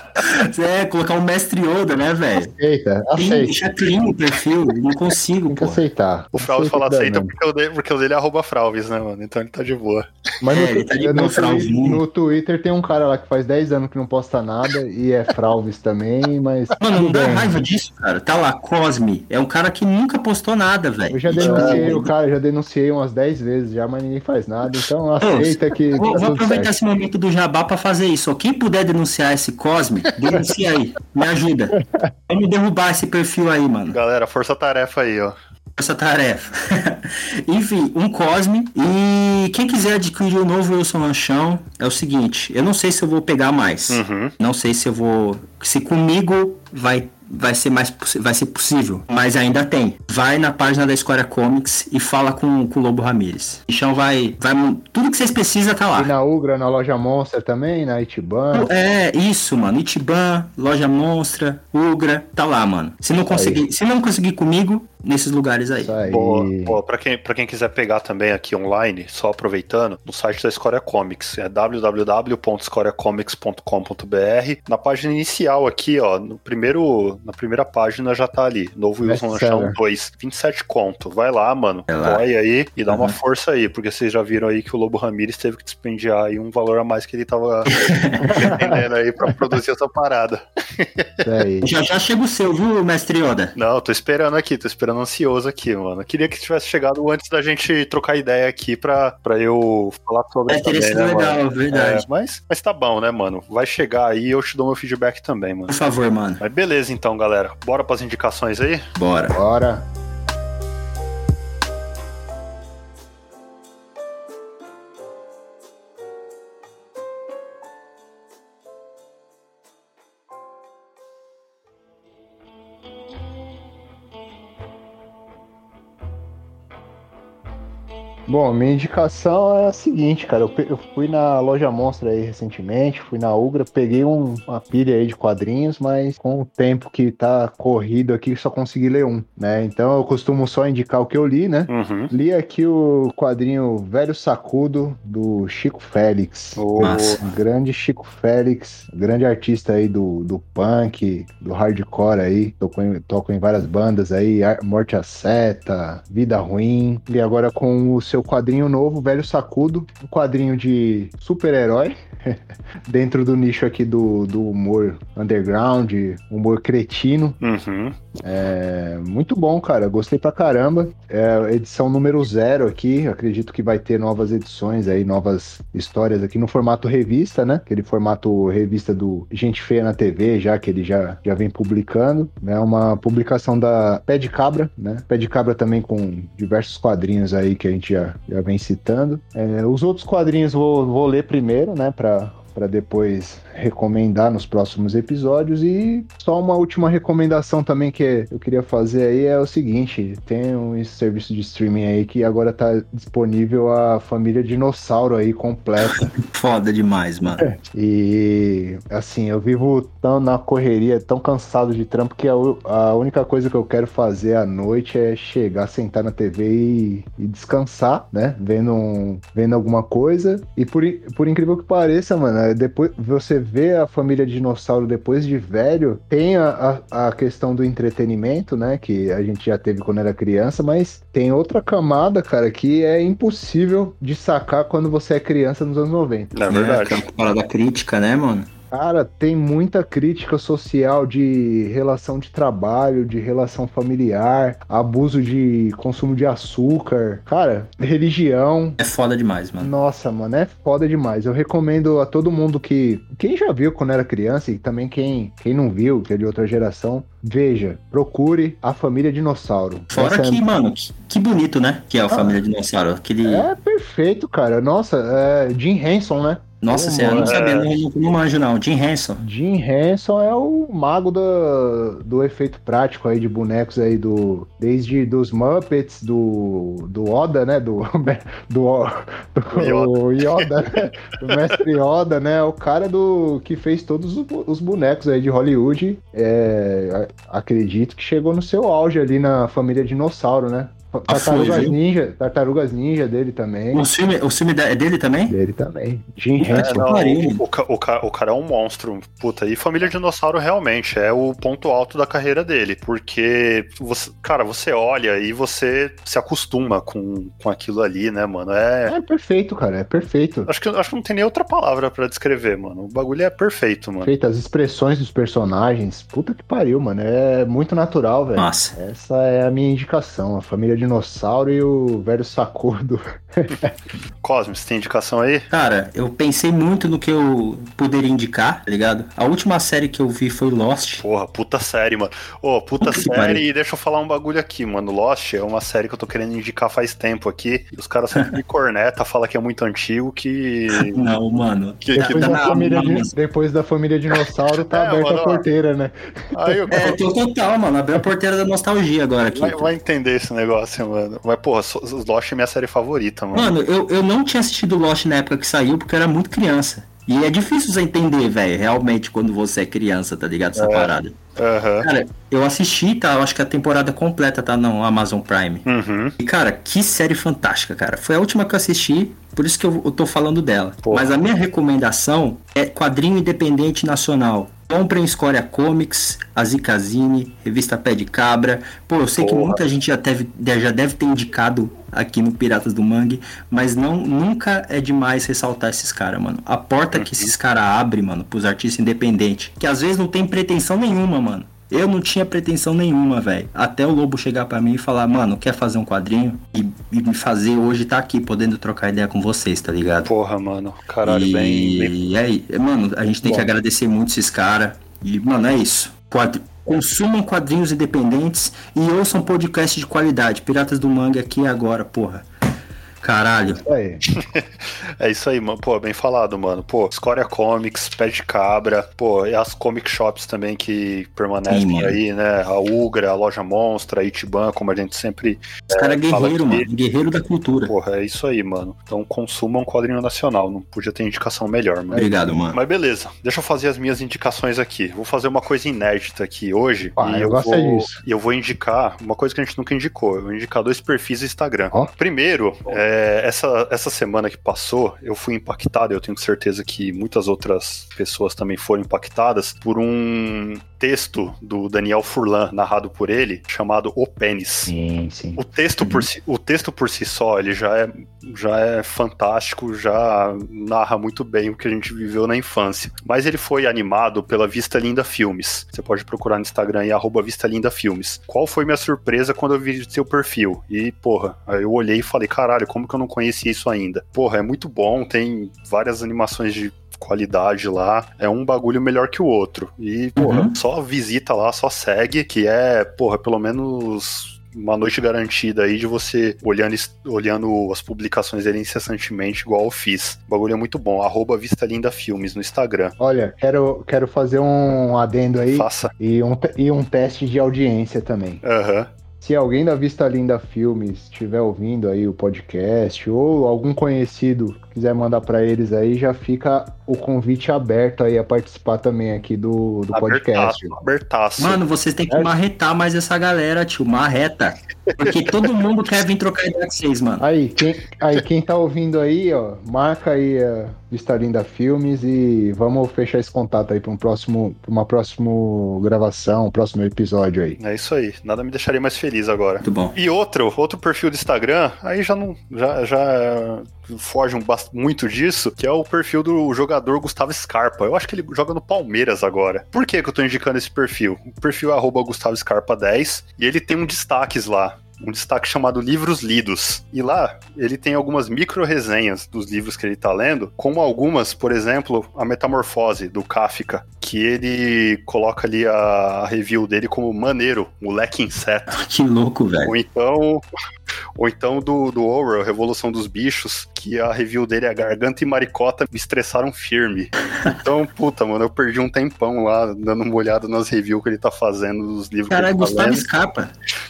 É, colocar o Mestre Yoda, né, velho? Aceita, aceita. deixar clean o perfil, não consigo, Tem que pô. aceitar. O Fralves fala aceita mesmo. porque o, dele, porque o dele é arroba Fralves, né, mano? Então ele tá de boa. Mas É, no, ele tá de no, boa, no, Fralvinho. no Twitter tem um cara lá que faz 10 anos que não posta nada e é Fralves também, mas. Mano, não dá raiva disso, cara. Tá lá, Cosme. É um cara que nunca postou nada, velho. Eu já tipo, denunciei o cara, já denunciei umas 10 vezes já, mas ninguém faz nada. Então aceita que. Vou, tá vou aproveitar certo. esse momento do jabá pra fazer isso. Quem puder denunciar esse Cosme, denuncia aí. Me ajuda. Vamos derrubar esse perfil aí, mano. Galera, força-tarefa aí, ó. Essa tarefa. Enfim, um Cosme. E quem quiser adquirir o novo Wilson Lanchão, é o seguinte: eu não sei se eu vou pegar mais. Uhum. Não sei se eu vou. Se comigo vai. Vai ser mais vai ser possível, mas ainda tem. Vai na página da Square Comics e fala com, com o Lobo Ramires. Então vai, vai. Tudo que vocês precisam tá lá. E na Ugra, na loja Monster também, na Itiban. É, isso, mano. Itiban, Loja Monstra, Ugra, tá lá, mano. Se não conseguir, se não conseguir comigo, nesses lugares aí. Aí. Boa, boa. Pra, quem, pra quem quiser pegar também aqui online, só aproveitando, no site da Escória Comics, é www.escoriacomics.com.br. Na página inicial aqui, ó, no primeiro, na primeira página já tá ali, Novo Wilson. Lanchão 2, 27 conto. Vai lá, mano, Vai lá. aí e dá uma Uhum. força aí, porque vocês já viram aí que o Lobo Ramires teve que despendiar aí um valor a mais que ele tava pretendendo aí pra produzir essa parada. Isso aí. Já já chega o seu, viu, mestre Yoda? Não, tô esperando aqui, tô esperando ansioso aqui, mano. Queria que tivesse chegado antes da gente trocar ideia aqui pra, pra eu falar sobre É, teria sido né, legal, mano? verdade. É, mas, mas tá bom, né, mano? Vai chegar aí e eu te dou meu feedback também, mano. Por favor, mano. Mas beleza então, galera. Bora pras indicações aí? Bora. Bora. Bom, minha indicação é a seguinte, cara. Eu, eu fui na loja Monstra aí recentemente, fui na Ugra, peguei um, uma pilha aí de quadrinhos, mas com o tempo que tá corrido aqui, só consegui ler um, né? Então eu costumo só indicar o que eu li, né? Uhum. Li aqui o quadrinho Velho Sacudo, do Chico Félix. Oh, grande Chico Félix, grande artista aí do, do punk, do hardcore aí, tocou em, tocou em várias bandas aí, Morte a Seta, Vida Ruim, e agora com o seu quadrinho novo, Velho Sacudo, um quadrinho de super-herói, dentro do nicho aqui do, do humor underground, humor cretino. Uhum. É, muito bom, cara. Gostei pra caramba. É edição número zero aqui. Acredito que vai ter novas edições aí, novas histórias aqui no formato revista, né? Aquele formato revista do Gente Feia na TV, já que ele já, já vem publicando. É né? uma publicação da Pé de Cabra, né? Pé de Cabra também com diversos quadrinhos aí que a gente já, já vem citando. É, os outros quadrinhos vou, vou ler primeiro, né? Pra, para depois recomendar nos próximos episódios. E só uma última recomendação também que eu queria fazer aí é o seguinte: tem um serviço de streaming aí que agora tá disponível a família dinossauro aí completa. Foda demais, mano. E assim, eu vivo tão na correria, tão cansado de trampo que a, a única coisa que eu quero fazer à noite é chegar, sentar na TV e, e descansar, né? Vendo, um, vendo alguma coisa. E por, por incrível que pareça, mano, depois você vê a família dinossauro depois de velho, tem a, a, a, questão do entretenimento, né? Que a gente já teve quando era criança, mas tem outra camada, cara, que é impossível de sacar quando você é criança nos anos 90. É verdade. É, parada crítica, né, mano? Cara, tem muita crítica social de relação de trabalho, de relação familiar, abuso de consumo de açúcar. Cara, religião. É foda demais, mano. Nossa, mano, é foda demais. Eu recomendo a todo mundo que. Quem já viu quando era criança e também quem, quem não viu, que é de outra geração, veja, procure a família dinossauro. Fora Essa que, é... mano, que, que, bonito, né? Que é a ah, família dinossauro. Aquele... É perfeito, cara. Nossa, é Jim Henson, né? Nossa senhora, não sabia, não, não manjo não. Jim Henson. Jim Henson é o mago do, do efeito prático aí de bonecos aí do... Desde dos Muppets, do, do Oda, né? Do, do, do Yoda, Yoda né? do mestre Yoda, né? O cara do que fez todos os bonecos aí de Hollywood. É, acredito que chegou no seu auge ali na família Dinossauro, né? Tartarugas Ninja, Tartarugas Ninja dele também. O filme, o filme é dele também? Dele também. Jim é, Henson. o, o, o, cara é um monstro. Puta, e Família Dinossauro realmente é o ponto alto da carreira dele. Porque, você, cara, você olha e você se acostuma com, com aquilo ali, né, mano? É... é perfeito, cara, é perfeito. Acho que, acho que não tem nem outra palavra para descrever, mano. O bagulho é perfeito, mano. Perfeito, as expressões dos personagens. Puta que pariu, mano. É muito natural, velho. Nossa. Essa é a minha indicação. A família dinossauro e o velho sacudo. Cosme, você tem indicação aí? Cara, eu pensei muito no que eu poderia indicar, tá ligado? A última série que eu vi foi Lost. Porra, puta série, mano. Ô, oh, puta série, e deixa eu falar um bagulho aqui, mano. Lost é uma série que eu tô querendo indicar faz tempo aqui. E os caras sempre me corneta, fala que é muito antigo, que. Não, mano. Que, depois, que... Da tá família, depois da família dinossauro tá é, aberta mano, a porteira, né? Aí eu... É, tô total, mano. Abriu a porteira da nostalgia agora aqui. Vai, vai entender esse negócio mano. Mas, porra, Lost é minha série favorita, mano. Mano, eu, eu não tinha assistido Lost na época que saiu, porque eu era muito criança. E é difícil você entender, velho, realmente, quando você é criança, tá ligado? Essa é. parada. Uhum. Cara, eu assisti, tá? Eu acho que a temporada completa tá no Amazon Prime. Uhum. E, cara, que série fantástica, cara. Foi a última que eu assisti, por isso que eu, eu tô falando dela. Porra. Mas a minha recomendação é quadrinho independente nacional. Comprem Escória Comics, a Zicazine, Revista Pé de Cabra. Pô, eu sei Porra. que muita gente já deve, já deve ter indicado aqui no Piratas do Mangue, mas não nunca é demais ressaltar esses caras, mano. A porta uhum. que esses caras abrem, mano, pros artistas independentes, que às vezes não tem pretensão nenhuma, mano. Eu não tinha pretensão nenhuma, velho. Até o Lobo chegar para mim e falar, mano, quer fazer um quadrinho? E, me fazer hoje tá aqui, podendo trocar ideia com vocês, tá ligado? Porra, mano. Caralho, e... bem, bem. E aí, mano, a gente tem Bom. que agradecer muito esses caras. E, mano, é isso. Quadri... Consumam quadrinhos independentes e ouçam podcast de qualidade. Piratas do Mangue aqui agora, porra. Caralho. Isso aí. É isso aí, mano. Pô, bem falado, mano. Pô, Scoria Comics, Pé de Cabra, pô, e as comic shops também que permanecem Sim, aí, né? A Ugra, a Loja Monstra, a Itiban, como a gente sempre. Os caras é fala guerreiro, mano. Guerreiro da cultura. Porra, é isso aí, mano. Então consumam quadrinho nacional. Não podia ter indicação melhor, mano. Obrigado, mano. Mas beleza, deixa eu fazer as minhas indicações aqui. Vou fazer uma coisa inédita aqui hoje. Ah, e eu gosto vou, disso. E eu vou indicar uma coisa que a gente nunca indicou. Eu vou indicar dois perfis do Instagram. Ó. Primeiro, é, essa, essa semana que passou, eu fui impactado, eu tenho certeza que muitas outras pessoas também foram impactadas por um texto do Daniel Furlan, narrado por ele, chamado O Pênis. Sim, sim. O texto, por si, o texto por si só, ele já é, já é fantástico, já narra muito bem o que a gente viveu na infância. Mas ele foi animado pela Vista Linda Filmes. Você pode procurar no Instagram aí, arroba Vista Linda Filmes. Qual foi minha surpresa quando eu vi seu perfil? E, porra, aí eu olhei e falei, caralho, como que eu não conhecia isso ainda? Porra, é muito bom, tem várias animações de qualidade lá, é um bagulho melhor que o outro. E, porra, Uhum. só visita lá, só segue, que é, porra, pelo menos uma noite garantida aí de você olhando, olhando as publicações dele incessantemente, igual eu fiz. O bagulho é muito bom. Arroba Vista Linda Filmes no Instagram. Olha, quero, quero fazer um adendo aí Faça. e um, e um teste de audiência também. Aham. Se alguém da Vista Linda Filmes estiver ouvindo aí o podcast ou algum conhecido quiser mandar pra eles aí, já fica o convite aberto aí a participar também aqui do, do podcast. Abertaço. Abertaço. Mano, vocês têm que É. marretar mais essa galera, tio. Marreta. Porque todo mundo quer vir trocar ideia com vocês, mano. Aí quem, aí, quem tá ouvindo aí, ó, marca aí a Vista Linda Filmes e vamos fechar esse contato aí pra um próximo, pra uma próxima gravação, um próximo episódio aí. É isso aí. Nada me deixaria mais feliz agora. Muito bom. E outro, outro perfil do Instagram, aí já não já, já foge bast- muito disso, que é o perfil do jogador Gustavo Scarpa. Eu acho que ele joga no Palmeiras agora. Por que, que eu tô indicando esse perfil? O perfil é arroba Gustavo Scarpa 10 e ele tem um destaques lá. Um destaque chamado Livros Lidos. E lá ele tem algumas micro resenhas dos livros que ele tá lendo, como algumas, por exemplo, A Metamorfose, do Kafka, que ele coloca ali a, review dele como maneiro, moleque inseto. Que louco, velho. Ou então, ou então do, do Orwell, Revolução dos Bichos, que a review dele é Garganta e Maricota me estressaram firme. Então, puta, mano, eu perdi um tempão lá dando uma olhada nas reviews que ele tá fazendo dos livros Cara, que ele tá Gustavo lendo. Scarpa.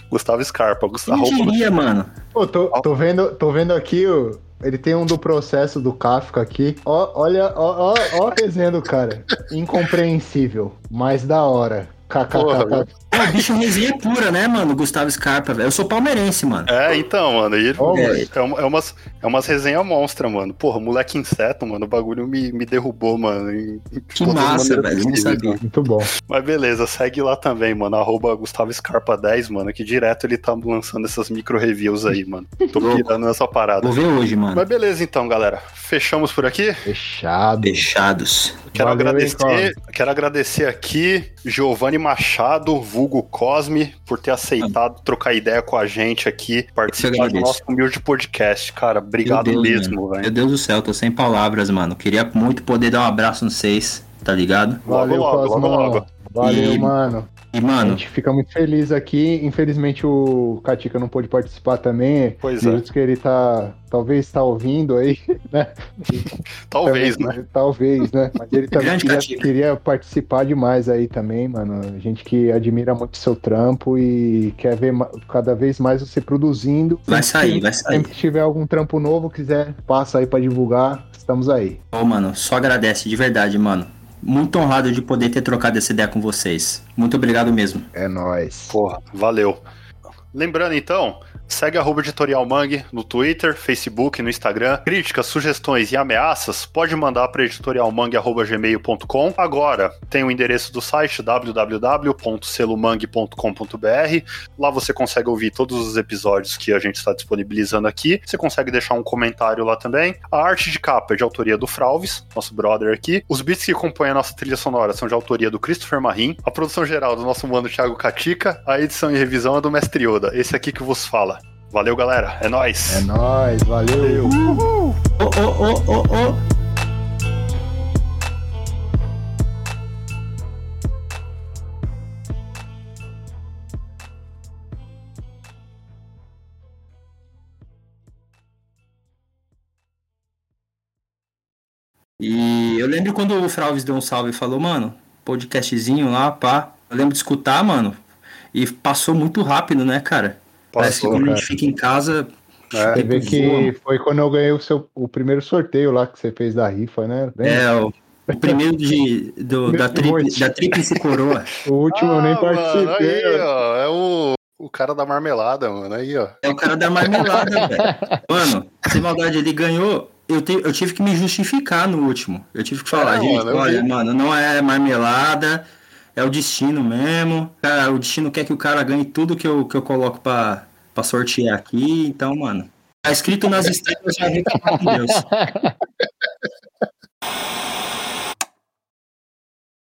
Gustavo Scarpa. Gustavo, Quem diria, mano? Pô, tô, tô vendo, tô vendo aqui, ó, ele tem um do processo do Kafka aqui. Ó, olha, ó, ó, ó a resenha do cara. Incompreensível, mas da hora. KKK. Pô, bicho resenha pura, né, mano? Gustavo Scarpa, velho. Eu sou palmeirense, mano. É, então, mano, e Ó, É. é, uma- é umas, é umas resenhas monstra, mano. Porra, moleque inseto, mano, o bagulho me, me derrubou, mano. em- em Que massa, velho. Não sabia. Muito bom. Mas beleza, segue lá também, mano. Arroba Gustavo Scarpa 10, mano. Que direto ele tá lançando essas micro reviews aí, mano. Tô pirando nessa parada. Vou ver hoje, mano. Mas beleza então, galera. Fechamos por aqui. Fechado. Fechados. Quero Valeu, hein, agradecer, quero agradecer aqui Giovanni Machado, vulgo Cosme, por ter aceitado trocar ideia com a gente aqui, participar do nosso humilde podcast. Cara, obrigado Meu Deus, mesmo, Meu velho. Deus do céu, tô sem palavras, mano. Queria muito poder dar um abraço nos vocês, tá ligado? Valeu, Logo, logo, Cosmo. logo, logo. Valeu, E- mano. E, A mano, gente fica muito feliz aqui. Infelizmente o Katika não pôde participar também. Pois é. Que ele tá. Talvez tá ouvindo aí, né? Talvez, né? Talvez, né? Mas ele também queria, queria participar demais aí também, mano. A gente que admira muito seu trampo e quer ver cada vez mais você produzindo. vai sair, que- vai sair. Sempre que tiver algum trampo novo, quiser, passa aí pra divulgar. Estamos aí. Ô, mano, só agradece, de verdade, mano. Muito honrado de poder ter trocado essa ideia com vocês. Muito obrigado mesmo. É nóis. Porra, valeu. Lembrando então, segue arroba editorial Mangue no Twitter, Facebook, no Instagram. Críticas, sugestões e ameaças pode mandar para editorialmangue.gmail.com. Agora tem o endereço do site www.selomangue.com.br. Lá você consegue ouvir todos os episódios que a gente está disponibilizando aqui. Você consegue deixar um comentário lá também. A arte de capa é de autoria do Fralves, nosso brother aqui. Os beats que compõem a nossa trilha sonora são de autoria do Christopher Marim. A produção geral do nosso mano Thiago Katika. A edição e revisão é do Mestre Yoda. Esse aqui que vos fala. Valeu, galera. É nóis. É nóis. Valeu. Uhul. Oh, oh, oh, oh, oh. E eu lembro quando o Fralves deu um salve e falou, mano, podcastzinho lá, pá. Eu lembro de escutar, mano. E passou muito rápido, né, cara? Parece que quando a gente fica em casa. É, você vê que foi quando eu ganhei o, seu, o primeiro sorteio lá que você fez da rifa, né? Bem... É, o, o primeiro de, do, da, tri, da Tríplice Coroa. O último ah, eu nem ah, participei. Mano, aí, ó, é o, o cara da marmelada, mano. Aí, ó. É o cara da marmelada, velho. Mano, sem maldade, ele ganhou. Eu, te, eu tive que me justificar no último. Eu tive que falar, é, gente, mano, olha, mano, não é marmelada, é o destino mesmo. Cara, o destino quer que o cara ganhe tudo que eu, que eu coloco pra, pra sortear aqui. Então, mano, tá escrito nas estrelas, já vi que Deus.